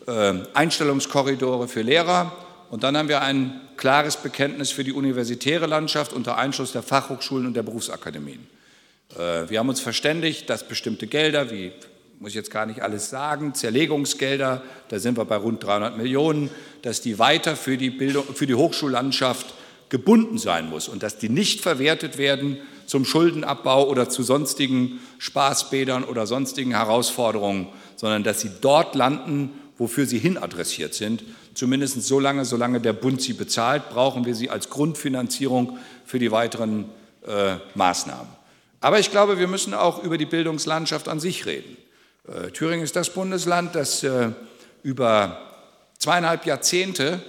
äh, Einstellungskorridore für Lehrer. Und dann haben wir ein klares Bekenntnis für die universitäre Landschaft unter Einschluss der Fachhochschulen und der Berufsakademien. Äh, wir haben uns verständigt, dass bestimmte Gelder, wie muss ich jetzt gar nicht alles sagen, Zerlegungsgelder, da sind wir bei rund 300 Millionen, dass die weiter für die, Bildung, für die Hochschullandschaft gebunden sein muss und dass die nicht verwertet werden zum Schuldenabbau oder zu sonstigen Spaßbädern oder sonstigen Herausforderungen, sondern dass sie dort landen, wofür sie hinadressiert sind. Zumindest so lange, solange der Bund sie bezahlt, brauchen wir sie als Grundfinanzierung für die weiteren äh, Maßnahmen. Aber ich glaube, wir müssen auch über die Bildungslandschaft an sich reden. Äh, Thüringen ist das Bundesland, das äh, über zweieinhalb Jahrzehnte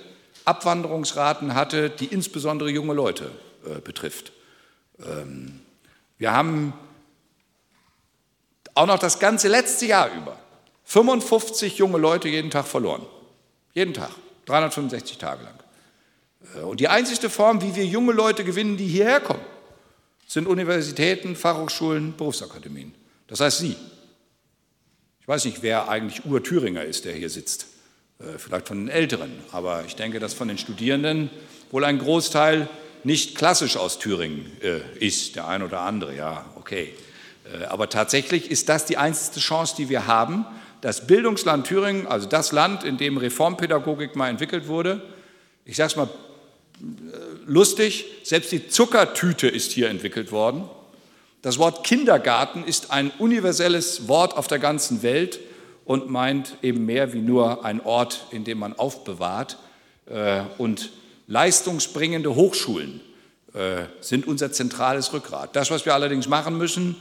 Abwanderungsraten hatte, die insbesondere junge Leute äh, betrifft. Ähm, wir haben auch noch das ganze letzte Jahr über 55 junge Leute jeden Tag verloren. Jeden Tag, 365 Tage lang. Und die einzige Form, wie wir junge Leute gewinnen, die hierher kommen, sind Universitäten, Fachhochschulen, Berufsakademien. Das heißt Sie. Ich weiß nicht, wer eigentlich Ur-Thüringer ist, der hier sitzt. Äh, vielleicht von den Älteren, aber ich denke, dass von den Studierenden wohl ein Großteil nicht klassisch aus Thüringen äh, ist, der ein oder andere, ja, okay. Äh, aber tatsächlich ist das die einzige Chance, die wir haben, das Bildungsland Thüringen, also das Land, in dem Reformpädagogik mal entwickelt wurde, ich sage es mal lustig, selbst die Zuckertüte ist hier entwickelt worden. Das Wort Kindergarten ist ein universelles Wort auf der ganzen Welt und meint eben mehr wie nur ein Ort, in dem man aufbewahrt. Äh, und leistungsbringende Hochschulen äh, sind unser zentrales Rückgrat. Das, was wir allerdings machen müssen,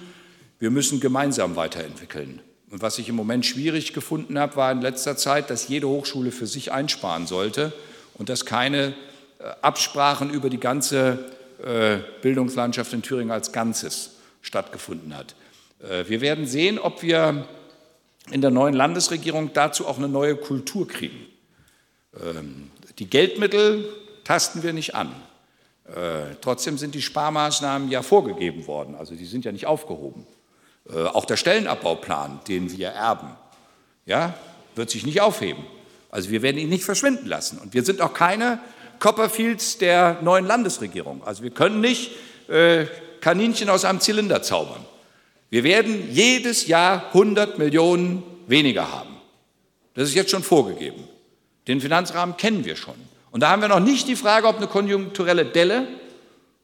wir müssen gemeinsam weiterentwickeln. Und was ich im Moment schwierig gefunden habe, war in letzter Zeit, dass jede Hochschule für sich einsparen sollte und dass keine äh, Absprachen über die ganze Bildungslandschaft in Thüringen als Ganzes stattgefunden hat. Äh, wir werden sehen, ob wir in der neuen Landesregierung dazu auch eine neue Kultur kriegen. Ähm, die Geldmittel tasten wir nicht an. Äh, trotzdem sind die Sparmaßnahmen ja vorgegeben worden, also die sind ja nicht aufgehoben. Äh, auch der Stellenabbauplan, den wir erben, ja, wird sich nicht aufheben. Also wir werden ihn nicht verschwinden lassen. Und wir sind auch keine Copperfields der neuen Landesregierung. Also wir können nicht äh, Kaninchen aus einem Zylinder zaubern. Wir werden jedes Jahr 100 Millionen weniger haben. Das ist jetzt schon vorgegeben. Den Finanzrahmen kennen wir schon. Und da haben wir noch nicht die Frage, ob eine konjunkturelle Delle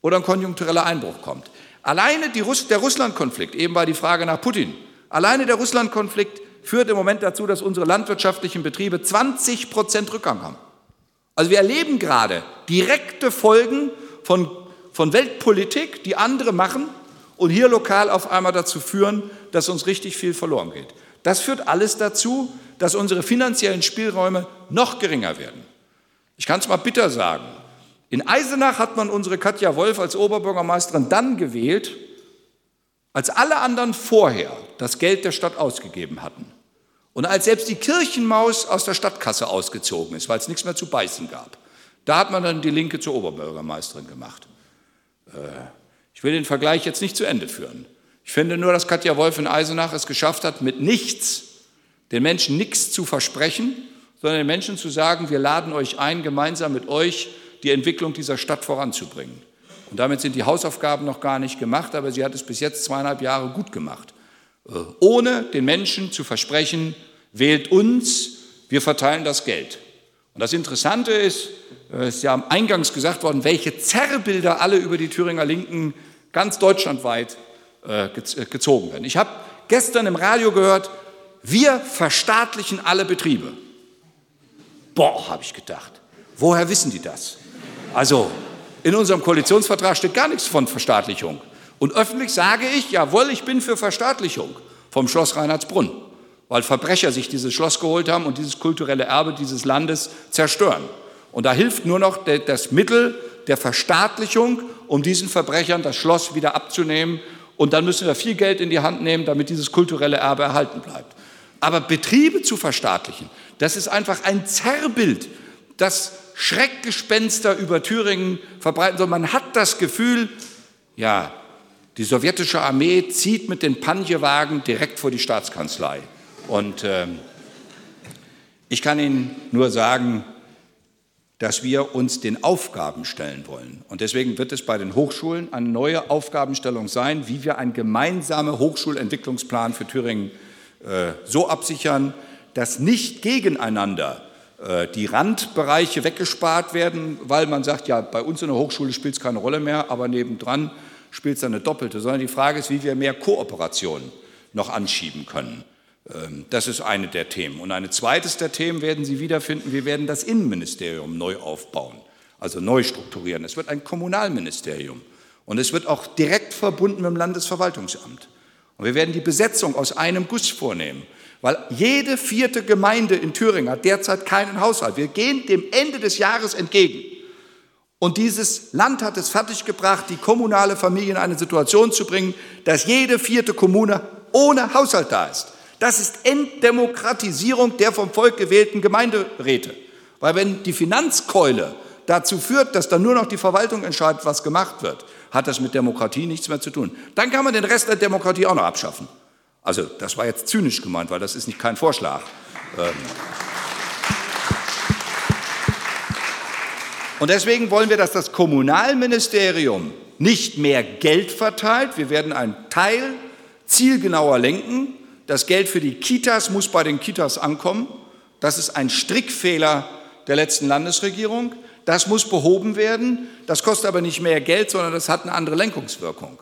oder ein konjunktureller Einbruch kommt. Alleine Russ der Russlandkonflikt, eben war die Frage nach Putin, alleine der Russlandkonflikt führt im Moment dazu, dass unsere landwirtschaftlichen Betriebe 20 Prozent Rückgang haben. Also wir erleben gerade direkte Folgen von von Weltpolitik, die andere machen und hier lokal auf einmal dazu führen, dass uns richtig viel verloren geht. Das führt alles dazu, dass unsere finanziellen Spielräume noch geringer werden. Ich kann es mal bitter sagen. In Eisenach hat man unsere Katja Wolf als Oberbürgermeisterin dann gewählt, als alle anderen vorher das Geld der Stadt ausgegeben hatten. Und als selbst die Kirchenmaus aus der Stadtkasse ausgezogen ist, weil es nichts mehr zu beißen gab. Da hat man dann die Linke zur Oberbürgermeisterin gemacht. Äh, ich will den Vergleich jetzt nicht zu Ende führen. Ich finde nur, dass Katja Wolf in Eisenach es geschafft hat, mit nichts den Menschen nichts zu versprechen, sondern den Menschen zu sagen, wir laden euch ein, gemeinsam mit euch die Entwicklung dieser Stadt voranzubringen. Und damit sind die Hausaufgaben noch gar nicht gemacht, aber sie hat es bis jetzt zweieinhalb Jahre gut gemacht. Äh, ohne den Menschen zu versprechen, wählt uns, wir verteilen das Geld. Und das Interessante ist, es ist ja eingangs gesagt worden, welche Zerrbilder alle über die Thüringer Linken ganz deutschlandweit äh, äh, gezogen werden. Ich habe gestern im Radio gehört, wir verstaatlichen alle Betriebe. Boah, habe ich gedacht. Woher wissen die das? Also, in unserem Koalitionsvertrag steht gar nichts von Verstaatlichung. Und öffentlich sage ich, jawohl, ich bin für Verstaatlichung vom Schloss Reinhardsbrunn, weil Verbrecher sich dieses Schloss geholt haben und dieses kulturelle Erbe dieses Landes zerstören. Und da hilft nur noch das Mittel der Verstaatlichung, um diesen Verbrechern das Schloss wieder abzunehmen. Und dann müssen wir viel Geld in die Hand nehmen, damit dieses kulturelle Erbe erhalten bleibt. Aber Betriebe zu verstaatlichen, das ist einfach ein Zerrbild, das Schreckgespenster über Thüringen verbreiten soll. Man hat das Gefühl, ja, die sowjetische Armee zieht mit den Panjewagen direkt vor die Staatskanzlei. Und äh, ich kann Ihnen nur sagen, dass wir uns den Aufgaben stellen wollen. Und deswegen wird es bei den Hochschulen eine neue Aufgabenstellung sein, wie wir einen gemeinsamen Hochschulentwicklungsplan für Thüringen so absichern, dass nicht gegeneinander äh, die Randbereiche weggespart werden, weil man sagt, ja, bei uns in der Hochschule spielt es keine Rolle mehr, aber nebendran spielt es eine doppelte, sondern die Frage ist, wie wir mehr Kooperation noch anschieben können. Ähm, das ist eine der Themen. Und ein zweites der Themen werden Sie wiederfinden, wir werden das Innenministerium neu aufbauen, also neu strukturieren. Es wird ein Kommunalministerium und es wird auch direkt verbunden mit dem Landesverwaltungsamt. Und wir werden die Besetzung aus einem Guss vornehmen, weil jede vierte Gemeinde in Thüringen hat derzeit keinen Haushalt. Wir gehen dem Ende des Jahres entgegen. Und dieses Land hat es fertiggebracht, die kommunale Familie in eine Situation zu bringen, dass jede vierte Kommune ohne Haushalt da ist. Das ist Entdemokratisierung der vom Volk gewählten Gemeinderäte. Weil wenn die Finanzkeule dazu führt, dass dann nur noch die Verwaltung entscheidet, was gemacht wird, hat das mit Demokratie nichts mehr zu tun. Dann kann man den Rest der Demokratie auch noch abschaffen. Also das war jetzt zynisch gemeint, weil das ist nicht kein Vorschlag. Ähm Und deswegen wollen wir, dass das Kommunalministerium nicht mehr Geld verteilt. Wir werden einen Teil zielgenauer lenken. Das Geld für die Kitas muss bei den Kitas ankommen. Das ist ein Strickfehler der letzten Landesregierung. Das muss behoben werden. Das kostet aber nicht mehr Geld, sondern das hat eine andere Lenkungswirkung.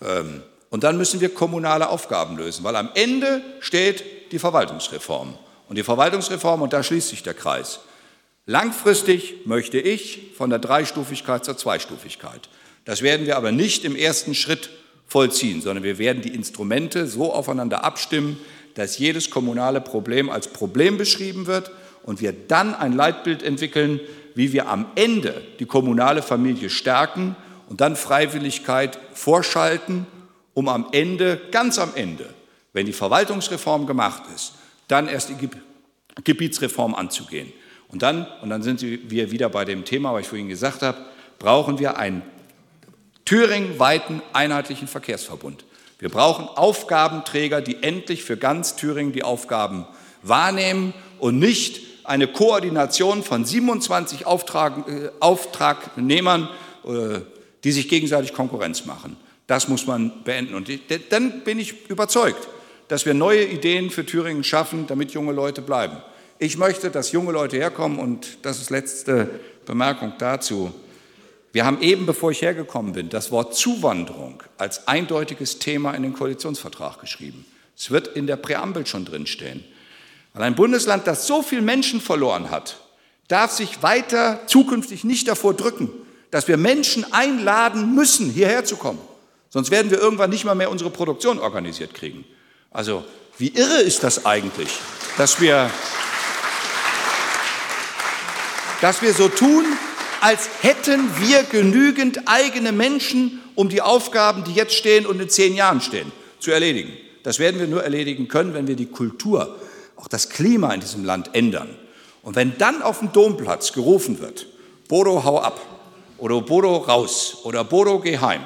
Ähm, und dann müssen wir kommunale Aufgaben lösen, weil am Ende steht die Verwaltungsreform. Und die Verwaltungsreform, und da schließt sich der Kreis, Langfristig möchte ich von der Dreistufigkeit zur Zweistufigkeit. Das werden wir aber nicht im ersten Schritt vollziehen, sondern wir werden die Instrumente so aufeinander abstimmen, dass jedes kommunale Problem als Problem beschrieben wird und wir dann ein Leitbild entwickeln, wie wir am Ende die kommunale Familie stärken und dann Freiwilligkeit vorschalten, um am Ende, ganz am Ende, wenn die Verwaltungsreform gemacht ist, dann erst die Gebietsreform anzugehen. Und dann, und dann sind wir wieder bei dem Thema, was ich vorhin gesagt habe, brauchen wir einen thüringweiten einheitlichen Verkehrsverbund. Wir brauchen Aufgabenträger, die endlich für ganz Thüringen die Aufgaben wahrnehmen und nicht eine Koordination von 27 Auftrag, äh, Auftragnehmern, äh, die sich gegenseitig Konkurrenz machen. Das muss man beenden. Und dann bin ich überzeugt, dass wir neue Ideen für Thüringen schaffen, damit junge Leute bleiben. Ich möchte, dass junge Leute herkommen und das ist letzte Bemerkung dazu. Wir haben eben, bevor ich hergekommen bin, das Wort Zuwanderung als eindeutiges Thema in den Koalitionsvertrag geschrieben. Es wird in der Präambel schon drinstehen. Weil ein Bundesland, das so viele Menschen verloren hat, darf sich weiter zukünftig nicht davor drücken, dass wir Menschen einladen müssen, hierher zu kommen. Sonst werden wir irgendwann nicht mal mehr unsere Produktion organisiert kriegen. Also, wie irre ist das eigentlich, dass wir dass wir so tun, als hätten wir genügend eigene Menschen, um die Aufgaben, die jetzt stehen und in zehn Jahren stehen, zu erledigen. Das werden wir nur erledigen können, wenn wir die Kultur, auch das Klima in diesem Land ändern. Und wenn dann auf dem Domplatz gerufen wird, Bodo, hau ab oder Bodo raus oder Bodo, geh heim,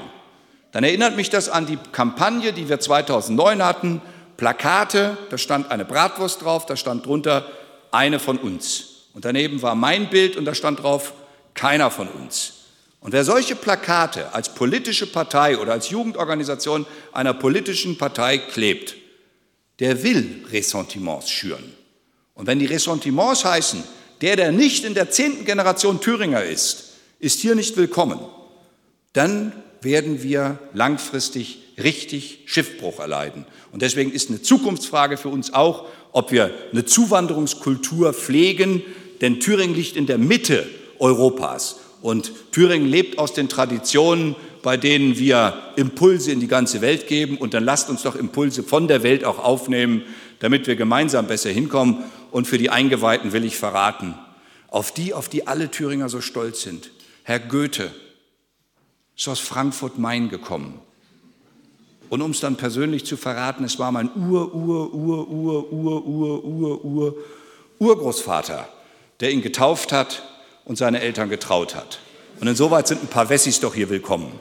dann erinnert mich das an die Kampagne, die wir 2009 hatten, Plakate, da stand eine Bratwurst drauf, da stand drunter eine von uns. Und daneben war mein Bild und da stand drauf, keiner von uns. Und wer solche Plakate als politische Partei oder als Jugendorganisation einer politischen Partei klebt, der will Ressentiments schüren. Und wenn die Ressentiments heißen, der, der nicht in der zehnten Generation Thüringer ist, ist hier nicht willkommen, dann werden wir langfristig richtig Schiffbruch erleiden. Und deswegen ist eine Zukunftsfrage für uns auch, ob wir eine Zuwanderungskultur pflegen, Denn Thüringen liegt in der Mitte Europas. Und Thüringen lebt aus den Traditionen, bei denen wir Impulse in die ganze Welt geben. Und dann lasst uns doch Impulse von der Welt auch aufnehmen, damit wir gemeinsam besser hinkommen. Und für die Eingeweihten will ich verraten, auf die, auf die alle Thüringer so stolz sind. Herr Goethe ist aus Frankfurt-Main gekommen. Und um es dann persönlich zu verraten, es war mein Ur, Ur, Ur, Ur, Ur, Ur, Ur, Ur, Urgroßvater, der ihn getauft hat und seine Eltern getraut hat. Und insoweit sind ein paar Wessis doch hier willkommen.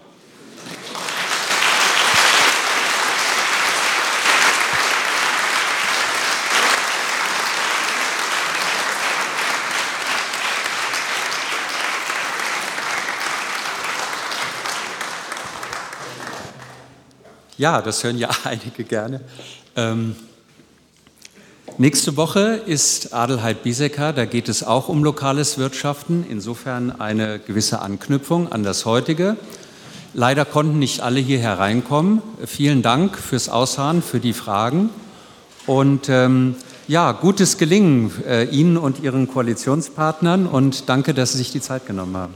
Ja, das hören ja einige gerne. Ähm, nächste Woche ist Adelheid Biesecker, da geht es auch um lokales Wirtschaften, insofern eine gewisse Anknüpfung an das heutige. Leider konnten nicht alle hier hereinkommen. Vielen Dank fürs Ausharren, für die Fragen. Und ähm, ja, gutes Gelingen äh, Ihnen und Ihren Koalitionspartnern und danke, dass Sie sich die Zeit genommen haben.